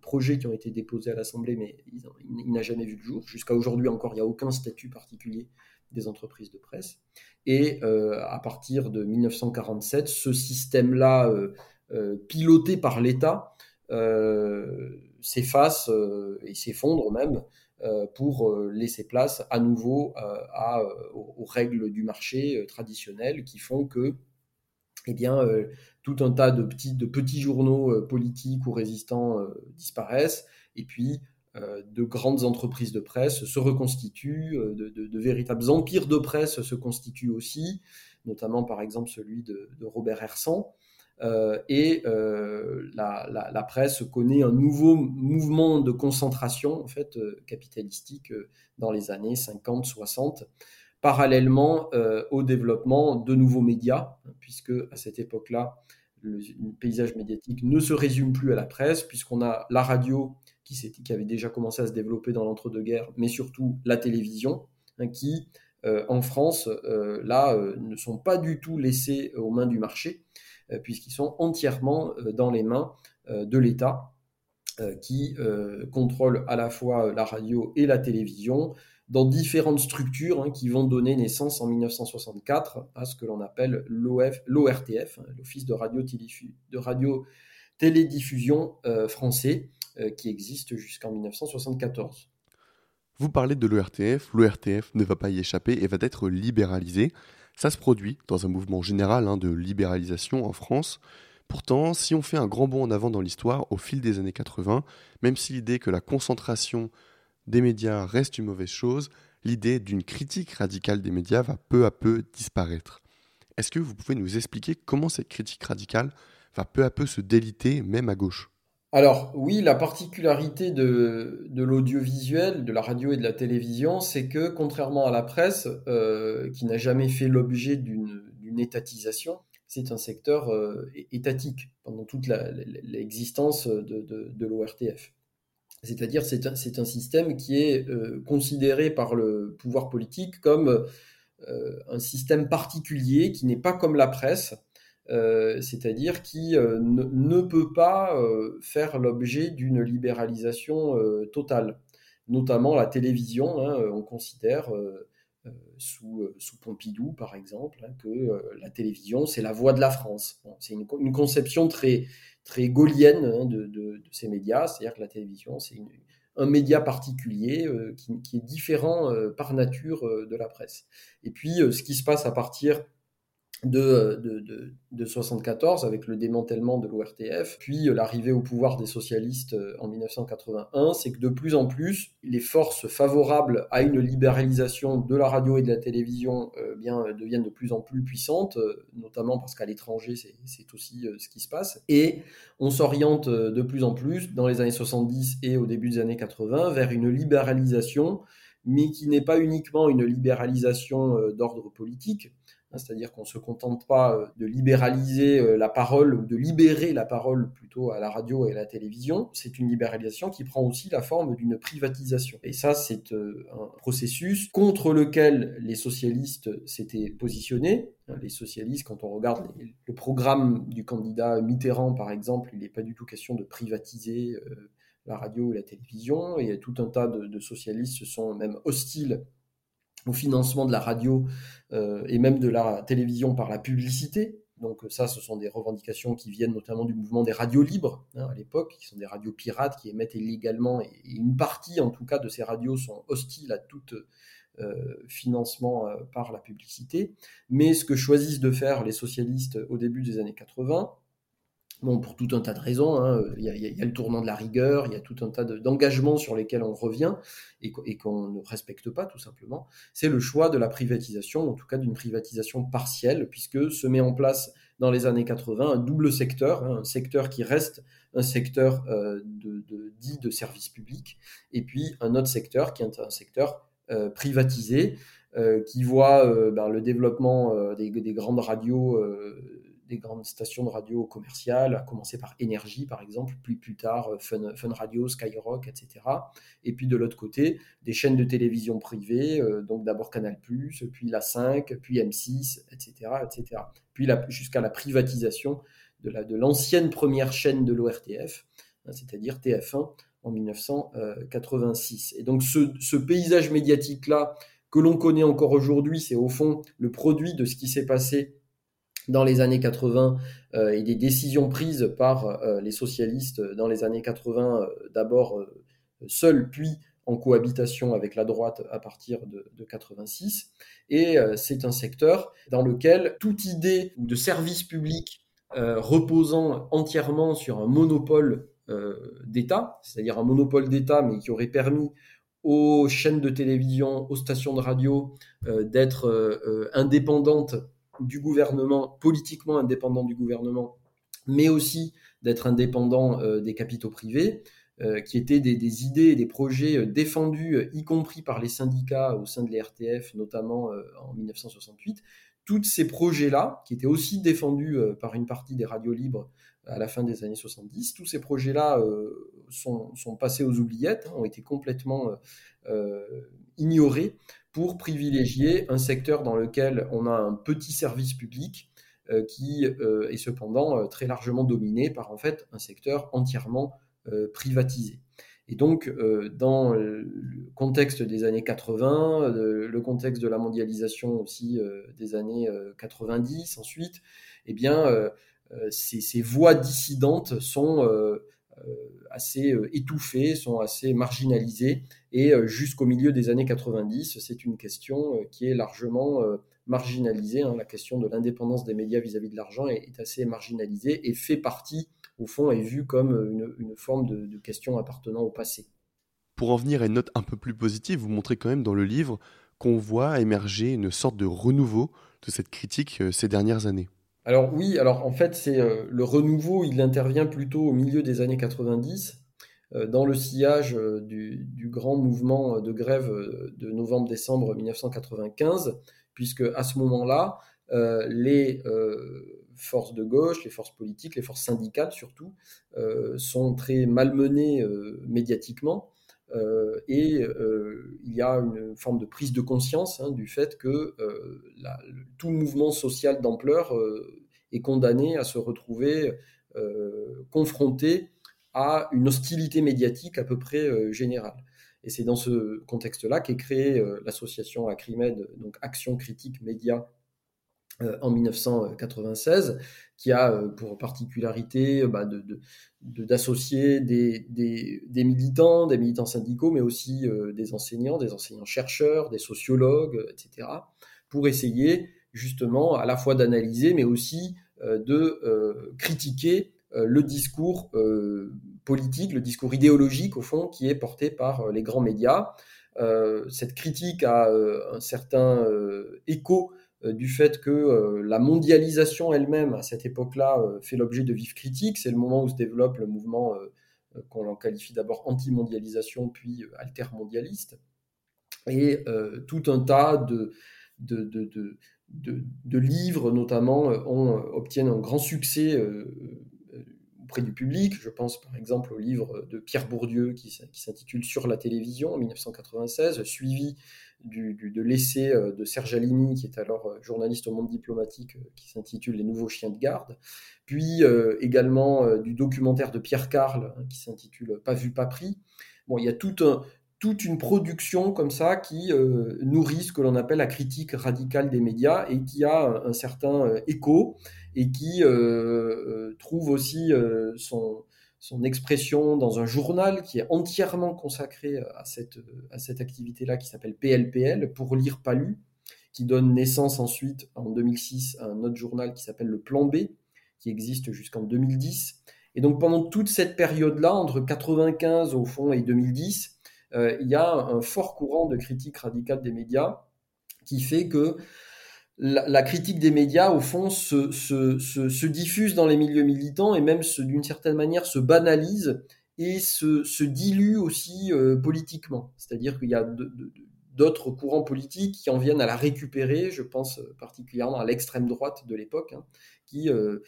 projets qui ont été déposés à l'Assemblée, mais il, n'a jamais vu le jour. Jusqu'à aujourd'hui encore, il n'y a aucun statut particulier des entreprises de presse. Et à partir de 1947, ce système-là, piloté par l'État, s'efface euh, et s'effondre même euh, pour euh, laisser place à nouveau aux, règles du marché traditionnel qui font que eh bien, tout un tas de petits, de petits journaux politiques ou résistants disparaissent, et puis de grandes entreprises de presse se reconstituent, de, véritables empires de presse se constituent aussi, notamment par exemple celui de, Robert Hersan, et euh, la, presse connaît un nouveau mouvement de concentration en fait euh, capitalistique dans les années 50-60, parallèlement au développement de nouveaux médias, puisque à cette époque-là, le, paysage médiatique ne se résume plus à la presse, puisqu'on a la radio qui, avait déjà commencé à se développer dans l'entre-deux-guerres, mais surtout la télévision, hein, qui en France, là, ne sont pas du tout laissés aux mains du marché, euh, puisqu'ils sont entièrement euh, dans les mains euh, de l'État qui contrôle à la fois la radio et la télévision dans différentes structures hein, qui vont donner naissance en 1964 à ce que l'on appelle l'ORTF, hein, l'Office de radio, de radio télédiffusion français, qui existe jusqu'en 1974. Vous parlez de l'ORTF, l'ORTF ne va pas y échapper et va être libéralisé. Ça se produit dans un mouvement général hein, de libéralisation en France. Pourtant, si on fait un grand bond en avant dans l'histoire, au fil des années 80, même si l'idée que la concentration des médias reste une mauvaise chose, l'idée d'une critique radicale des médias va peu à peu disparaître. Est-ce que vous pouvez nous expliquer comment cette critique radicale va peu à peu se déliter, même à gauche? Alors oui, la particularité de, l'audiovisuel, de la radio et de la télévision, c'est que contrairement à la presse, euh, qui n'a jamais fait l'objet d'une étatisation, c'est un secteur euh, étatique pendant toute l'existence de, l'ORTF. C'est-à-dire c'est un, un, système qui est euh, considéré par le pouvoir politique comme un système particulier qui n'est pas comme la presse, euh, c'est-à-dire qui euh, ne, peut pas euh, faire l'objet d'une libéralisation totale. Notamment la télévision, hein, on considère sous, Pompidou, par exemple, hein, que la télévision, c'est la voix de la France. c'est une, conception très, très gaulienne hein, de, ces médias, c'est-à-dire que la télévision, c'est un média particulier qui, est différent par nature de la presse. Et puis, ce qui se passe à partir de, de, de, 74 avec le démantèlement de l'ORTF, puis euh, l'arrivée au pouvoir des socialistes euh, en 1981, c'est que de plus en plus, les forces favorables à une libéralisation de la radio et de la télévision euh, deviennent de plus en plus puissantes, notamment parce qu'à l'étranger, c'est aussi ce qui se passe. Et on s'oriente de plus en plus, dans les années 70 et au début des années 80, vers une libéralisation, mais qui n'est pas uniquement une libéralisation d'ordre politique, c'est-à-dire qu'on ne se contente pas euh, de libéraliser euh, la parole ou de libérer la parole plutôt à la radio et à la télévision. C'est une libéralisation qui prend aussi la forme d'une privatisation. Et ça, c'est euh, un processus contre lequel les socialistes s'étaient positionnés. Hein, les socialistes, quand on regarde le programme du candidat Mitterrand, par exemple, il n'est pas du tout question de privatiser la radio et la télévision. Et tout un tas de, de socialistes se sont même hostiles au financement de la radio euh, et même de la télévision par la publicité, Donc ça, ce sont des revendications qui viennent notamment du mouvement des radios libres hein, à l'époque, qui sont des radios pirates qui émettent illégalement, et, une partie en tout cas de ces radios sont hostiles à tout financement par la publicité. Mais ce que choisissent de faire les socialistes au début des années 80, Bon, pour tout un tas de raisons. Hein. Il, y a, le tournant de la rigueur, il y a tout un tas d'engagements sur lesquels on revient et, qu'on ne respecte pas, tout simplement. C'est le choix de la privatisation, en tout cas d'une privatisation partielle, puisque se met en place dans les années 80 un double secteur, hein, un secteur qui reste un secteur euh, dit de service public, et puis un autre secteur qui est un secteur euh, privatisé, euh, qui voit ben, le développement des, grandes radios des grandes stations de radio commerciales, à commencer par Énergie par exemple, puis plus tard euh, Fun, Radio, Skyrock, etc. Et puis de l'autre côté, des chaînes de télévision privées, euh, donc d'abord Canal+, puis la 5, puis M6, etc. etc. Puis jusqu'à la privatisation de l'ancienne première chaîne de l'ORTF, hein, c'est-à-dire TF1 en 1986. Et donc ce paysage médiatique-là que l'on connaît encore aujourd'hui, c'est au fond le produit de ce qui s'est passé dans les années 80 euh, et des décisions prises par euh, les socialistes dans les années 80, euh, d'abord seuls, puis en cohabitation avec la droite à partir de, de 86. Et c'est un secteur dans lequel toute idée de service public reposant entièrement sur un monopole d'État, c'est-à-dire un monopole d'État, mais qui aurait permis aux chaînes de télévision, aux stations de radio d'être indépendantes du gouvernement, politiquement indépendant du gouvernement, mais aussi d'être indépendant euh, des capitaux privés, euh, qui étaient des, idées et des projets euh, défendus, y compris par les syndicats au sein de l'ERTF, notamment en 1968. Tous ces projets-là, qui étaient aussi défendus par une partie des radios libres à la fin des années 70, tous ces projets-là sont, passés aux oubliettes, hein, ont été complètement ignorés pour privilégier un secteur dans lequel on a un petit service public euh, qui euh, est cependant euh, très largement dominé par en fait un secteur entièrement privatisé. Et donc, dans le contexte des années 80, le contexte de la mondialisation aussi des années 90 ensuite, eh bien, ces, ces, voix dissidentes sont assez étouffées, sont assez marginalisées et euh, jusqu'au milieu des années 90, c'est une question euh, qui est largement euh, marginalisée. Hein. La question de l'indépendance des médias vis-à-vis de l'argent est, assez marginalisée et fait partie, au fond, est vue comme une, forme de, question appartenant au passé. Pour en venir à une note un peu plus positive, vous montrez quand même dans le livre qu'on voit émerger une sorte de renouveau de cette critique ces dernières années. Alors oui, alors en fait, c'est le renouveau, il intervient plutôt au milieu des années 90 euh, dans le sillage euh, du, grand mouvement de grève euh, de novembre-décembre 1995, puisque à ce moment-là, les forces de gauche, les forces politiques, les forces syndicales surtout, sont très malmenées médiatiquement. et il y a une forme de prise de conscience hein, du fait que tout mouvement social d'ampleur est condamné à se retrouver confronté à une hostilité médiatique à peu près euh, générale. Et c'est dans ce contexte-là qu'est créée euh, l'association Acrimed, donc Action Critique Média, euh, en 1996, qui a pour particularité bah, d'associer des, des, militants, des militants syndicaux, mais aussi des enseignants, des enseignants-chercheurs, des sociologues, etc., pour essayer justement à la fois d'analyser, mais aussi de critiquer le discours euh, politique, le discours idéologique au fond qui est porté par euh, les grands médias. cette critique a un certain écho du fait que la mondialisation elle-même, à cette époque-là, fait l'objet de vives critiques. C'est le moment où se développe le mouvement qu'on qualifie d'abord anti-mondialisation, puis altermondialiste. Et tout un tas de, de, livres, notamment, obtiennent un grand succès auprès du public. Je pense par exemple au livre de Pierre Bourdieu qui, s'intitule Sur la télévision en 1996, suivi du, de l'essai euh, de Serge Alimi, qui est alors euh, journaliste au monde diplomatique, euh, qui s'intitule Les nouveaux chiens de garde, puis également du documentaire de Pierre Carl hein, qui s'intitule Pas vu, pas pris. Bon, il y a tout toute une production comme ça qui nourrit ce que l'on appelle la critique radicale des médias et qui a un, certain écho et qui trouve aussi son, son expression dans un journal qui est entièrement consacré à cette, activité-là qui s'appelle PLPL, pour lire pas lu, qui donne naissance ensuite en 2006 à un autre journal qui s'appelle le Plan B, qui existe jusqu'en 2010. Et donc pendant toute cette période-là, entre 95 au fond et 2010, euh, il y a un fort courant de critique radicale des médias qui fait que la, critique des médias, au fond, se, se, se, diffuse dans les milieux militants et même d'une certaine manière se banalise et se, dilue aussi euh, politiquement. C'est-à-dire qu'il y a d'autres courants politiques qui en viennent à la récupérer, je pense euh, particulièrement à l'extrême droite de l'époque, hein, qui euh,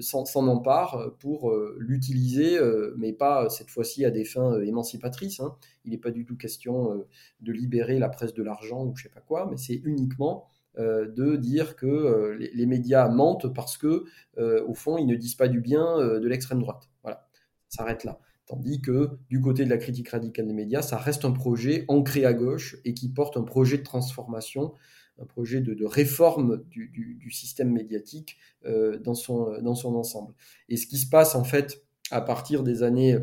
s'en empare pour l'utiliser, mais pas cette fois-ci à des fins émancipatrices. Hein. Il n'est pas du tout question de libérer la presse de l'argent ou je sais pas quoi, mais c'est uniquement de dire que les, les, médias mentent parce que, au fond, ils ne disent pas du bien de l'extrême droite. Voilà, ça s'arrête là. Tandis que du côté de la critique radicale des médias, ça reste un projet ancré à gauche et qui porte un projet de transformation, un projet de, réforme du, système médiatique euh, dans, son, dans son ensemble. Et ce qui se passe en fait à partir des années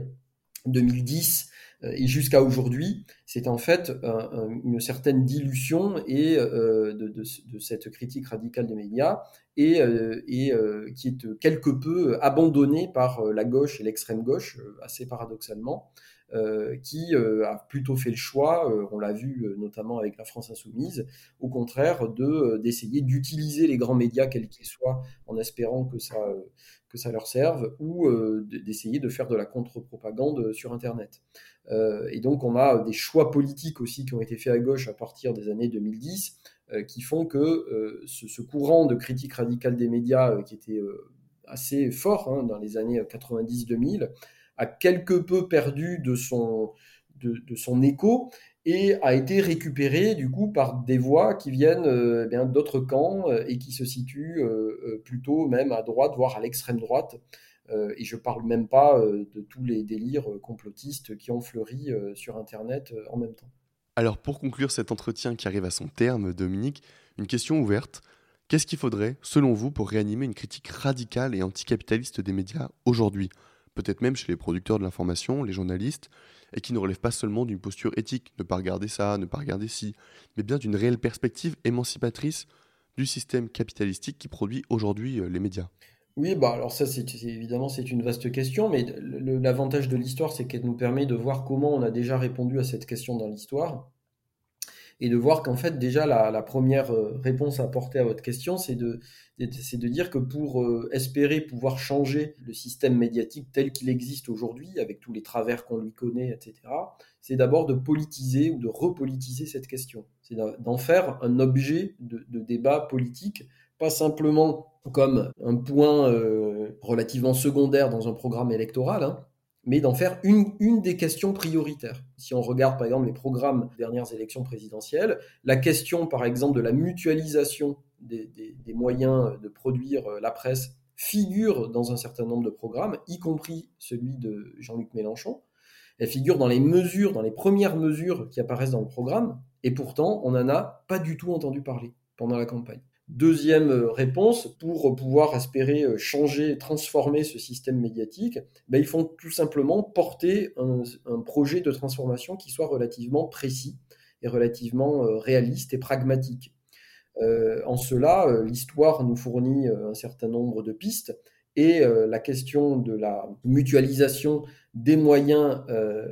2010 euh, et jusqu'à aujourd'hui, c'est en fait une certaine dilution et, euh, de, cette critique radicale des médias et, euh, et qui est quelque peu abandonnée par la gauche et l'extrême gauche, assez paradoxalement. Qui a plutôt fait le choix, on l'a vu notamment avec la France insoumise, au contraire de d'essayer d'utiliser les grands médias quels qu'ils soient, en espérant que ça que ça leur serve, ou d'essayer de faire de la contre-propagande sur Internet. Euh, et donc, on a des choix politiques aussi qui ont été faits à gauche à partir des années 2010, euh, qui font que euh, ce, courant de critique radicale des médias, qui était assez fort hein, dans les années 90-2000, a quelque peu perdu de son, écho et a été récupéré du coup par des voix qui viennent eh d'autres camps et qui se situent plutôt même à droite, voire à l'extrême droite. Euh, et je parle même pas euh, de tous les délires euh, complotistes qui ont fleuri sur Internet en même temps. Alors pour conclure cet entretien qui arrive à son terme, Dominique, une question ouverte. Qu'est-ce qu'il faudrait, selon vous, pour réanimer une critique radicale et anticapitaliste des médias aujourd'hui? Peut-être même chez les producteurs de l'information, les journalistes, et qui ne relèvent pas seulement d'une posture éthique, ne pas regarder ça, ne pas regarder ci, mais bien d'une réelle perspective émancipatrice du système capitalistique qui produit aujourd'hui les médias. Oui, bah alors ça, évidemment c'est une vaste question, mais l'avantage de l'histoire, c'est qu'elle nous permet de voir comment on a déjà répondu à cette question dans l'histoire, et de voir qu'en fait déjà la, première euh, réponse à apporter à votre question, c'est de c'est de dire que pour euh, espérer pouvoir changer le système médiatique tel qu'il existe aujourd'hui, avec tous les travers qu'on lui connaît, etc., c'est d'abord de politiser ou de repolitiser cette question. C'est d'en faire un objet de, débat politique, pas simplement comme un point euh, relativement secondaire dans un programme électoral, hein, mais d'en faire une, des questions prioritaires. Si on regarde par exemple les programmes des dernières élections présidentielles, la question par exemple de la mutualisation des, des, moyens de produire euh, la presse figure dans un certain nombre de programmes, y compris celui de Jean-Luc Mélenchon. Elle figure dans les mesures, dans les premières mesures qui apparaissent dans le programme, et pourtant on n'en a pas du tout entendu parler pendant la campagne. Deuxième euh, réponse, pour pouvoir espérer euh, changer, transformer ce système médiatique, ben, ils font tout simplement porter un, projet de transformation qui soit relativement précis et relativement euh, réaliste et pragmatique. en cela, l'histoire nous fournit un certain nombre de pistes et la question de la mutualisation des moyens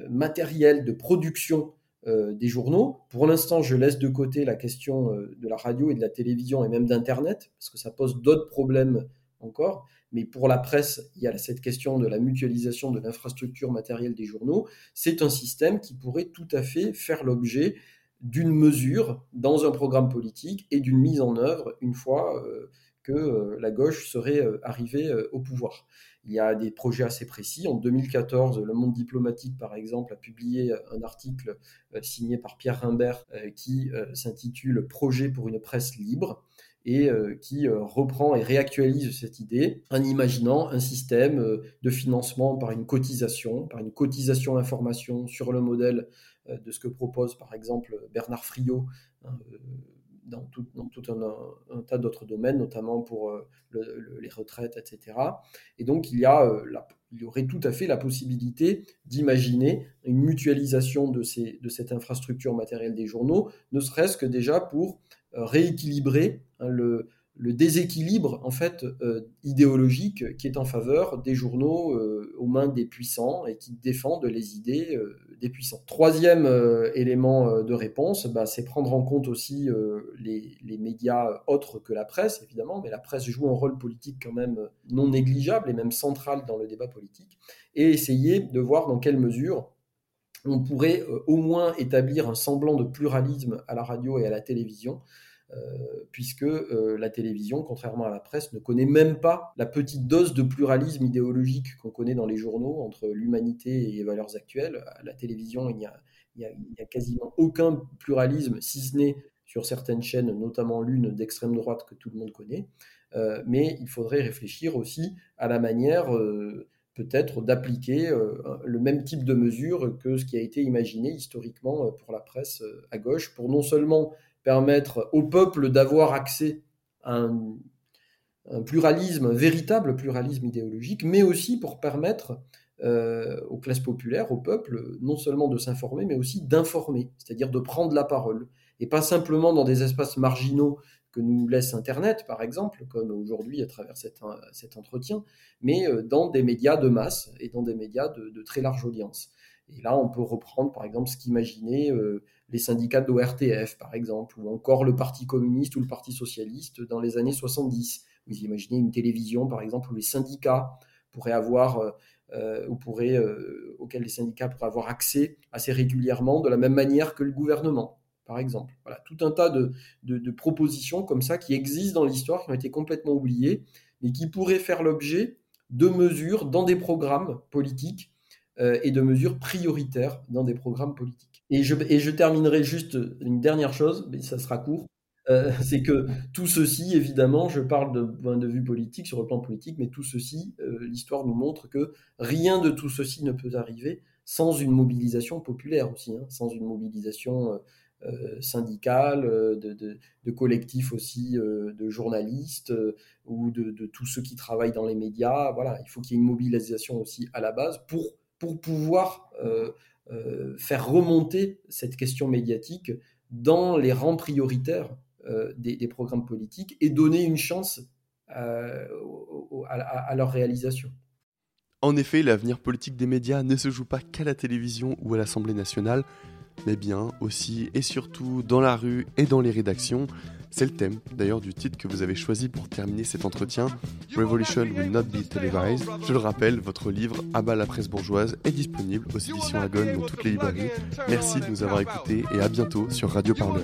matériels de production euh, des journaux. Pour l'instant, je laisse de côté la question euh, de la radio et de la télévision et même d'Internet, parce que ça pose d'autres problèmes encore. Mais pour la presse, il y a cette question de la mutualisation de l'infrastructure matérielle des journaux. C'est un système qui pourrait tout à fait faire l'objet d'une mesure dans un programme politique et d'une mise en œuvre une fois euh, que la gauche serait arrivée au pouvoir. Il y a des projets assez précis. En 2014, Le Monde diplomatique, par exemple, a publié un article euh, signé par Pierre Rimbert euh, qui euh, s'intitule Projet pour une presse libre et qui reprend et réactualise cette idée en imaginant un système de financement par une cotisation, par une cotisation information sur le modèle de ce que propose par exemple Bernard Friot, dans tout, un, tas d'autres domaines, notamment pour les retraites, etc. Et donc, il y, a, il y aurait tout à fait la possibilité d'imaginer une mutualisation de, ces, de cette infrastructure matérielle des journaux, ne serait-ce que déjà pour rééquilibrer hein, le, le déséquilibre en fait euh, idéologique qui est en faveur des journaux euh, aux mains des puissants et qui défendent les idées euh, des puissants. Troisième élément de réponse, bah, c'est prendre en compte aussi les, les, médias autres que la presse, évidemment, mais la presse joue un rôle politique quand même non négligeable et même central dans le débat politique, et essayer de voir dans quelle mesure on pourrait au moins établir un semblant de pluralisme à la radio et à la télévision puisque euh, la télévision, contrairement à la presse, ne connaît même pas la petite dose de pluralisme idéologique qu'on connaît dans les journaux entre l'humanité et les valeurs actuelles. À la télévision, il n'y a, quasiment aucun pluralisme, si ce n'est sur certaines chaînes, notamment l'une d'extrême droite que tout le monde connaît. Euh, mais il faudrait réfléchir aussi à la manière peut-être d'appliquer le même type de mesures que ce qui a été imaginé historiquement pour la presse à gauche, pour non seulement permettre au peuple d'avoir accès à un, pluralisme, un véritable pluralisme idéologique, mais aussi pour permettre euh, aux classes populaires, au peuple, non seulement de s'informer, mais aussi d'informer, c'est-à-dire de prendre la parole, et pas simplement dans des espaces marginaux que nous laisse Internet, par exemple, comme aujourd'hui à travers cet, entretien, mais euh, dans des médias de masse et dans des médias de, très large audience. Et là, on peut reprendre, par exemple, ce qu'imaginait euh, les syndicats de l'ORTF, par exemple, ou encore le Parti communiste ou le Parti socialiste dans les années 70. Vous imaginez une télévision, par exemple, où les syndicats pourraient avoir, euh, euh, auxquels les syndicats pourraient avoir accès assez régulièrement, de la même manière que le gouvernement, par exemple. Voilà, tout un tas de propositions comme ça qui existent dans l'histoire, qui ont été complètement oubliées, mais qui pourraient faire l'objet de mesures dans des programmes politiques et de mesures prioritaires dans des programmes politiques. Et je, terminerai juste une dernière chose, mais ça sera court. Euh, c'est que tout ceci, évidemment, je parle de point de vue politique, sur le plan politique, mais tout ceci, euh, l'histoire nous montre que rien de tout ceci ne peut arriver sans une mobilisation populaire aussi, hein, sans une mobilisation euh, syndicale, de, collectifs aussi, de journalistes ou de, tous ceux qui travaillent dans les médias. Voilà, il faut qu'il y ait une mobilisation aussi à la base pour, pour pouvoir euh, faire remonter cette question médiatique dans les rangs prioritaires euh, des, programmes politiques et donner une chance euh, à, leur réalisation. En effet, l'avenir politique des médias ne se joue pas qu'à la télévision ou à l'Assemblée nationale, mais bien aussi et surtout dans la rue et dans les rédactions. C'est le thème d'ailleurs du titre que vous avez choisi pour terminer cet entretien, Revolution Will Not Be Televised. Je le rappelle, votre livre Abat la presse bourgeoise est disponible aux éditions Agon dans toutes les librairies. Merci de nous avoir écoutés et à bientôt sur Radio Parleur.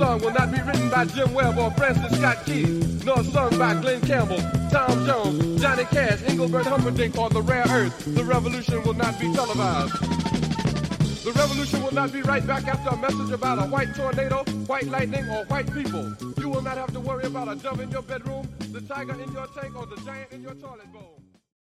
Song will not be written by Jim Webb or Francis Scott Keys, nor sung by Glenn Campbell, Tom Jones, Johnny Cash, Engelbert Humperdinck, or The Rare Earth. The revolution will not be televised. The revolution will not be right back after a message about a white tornado, white lightning, or white people. You will not have to worry about a dove in your bedroom, the tiger in your tank, or the giant in your toilet bowl.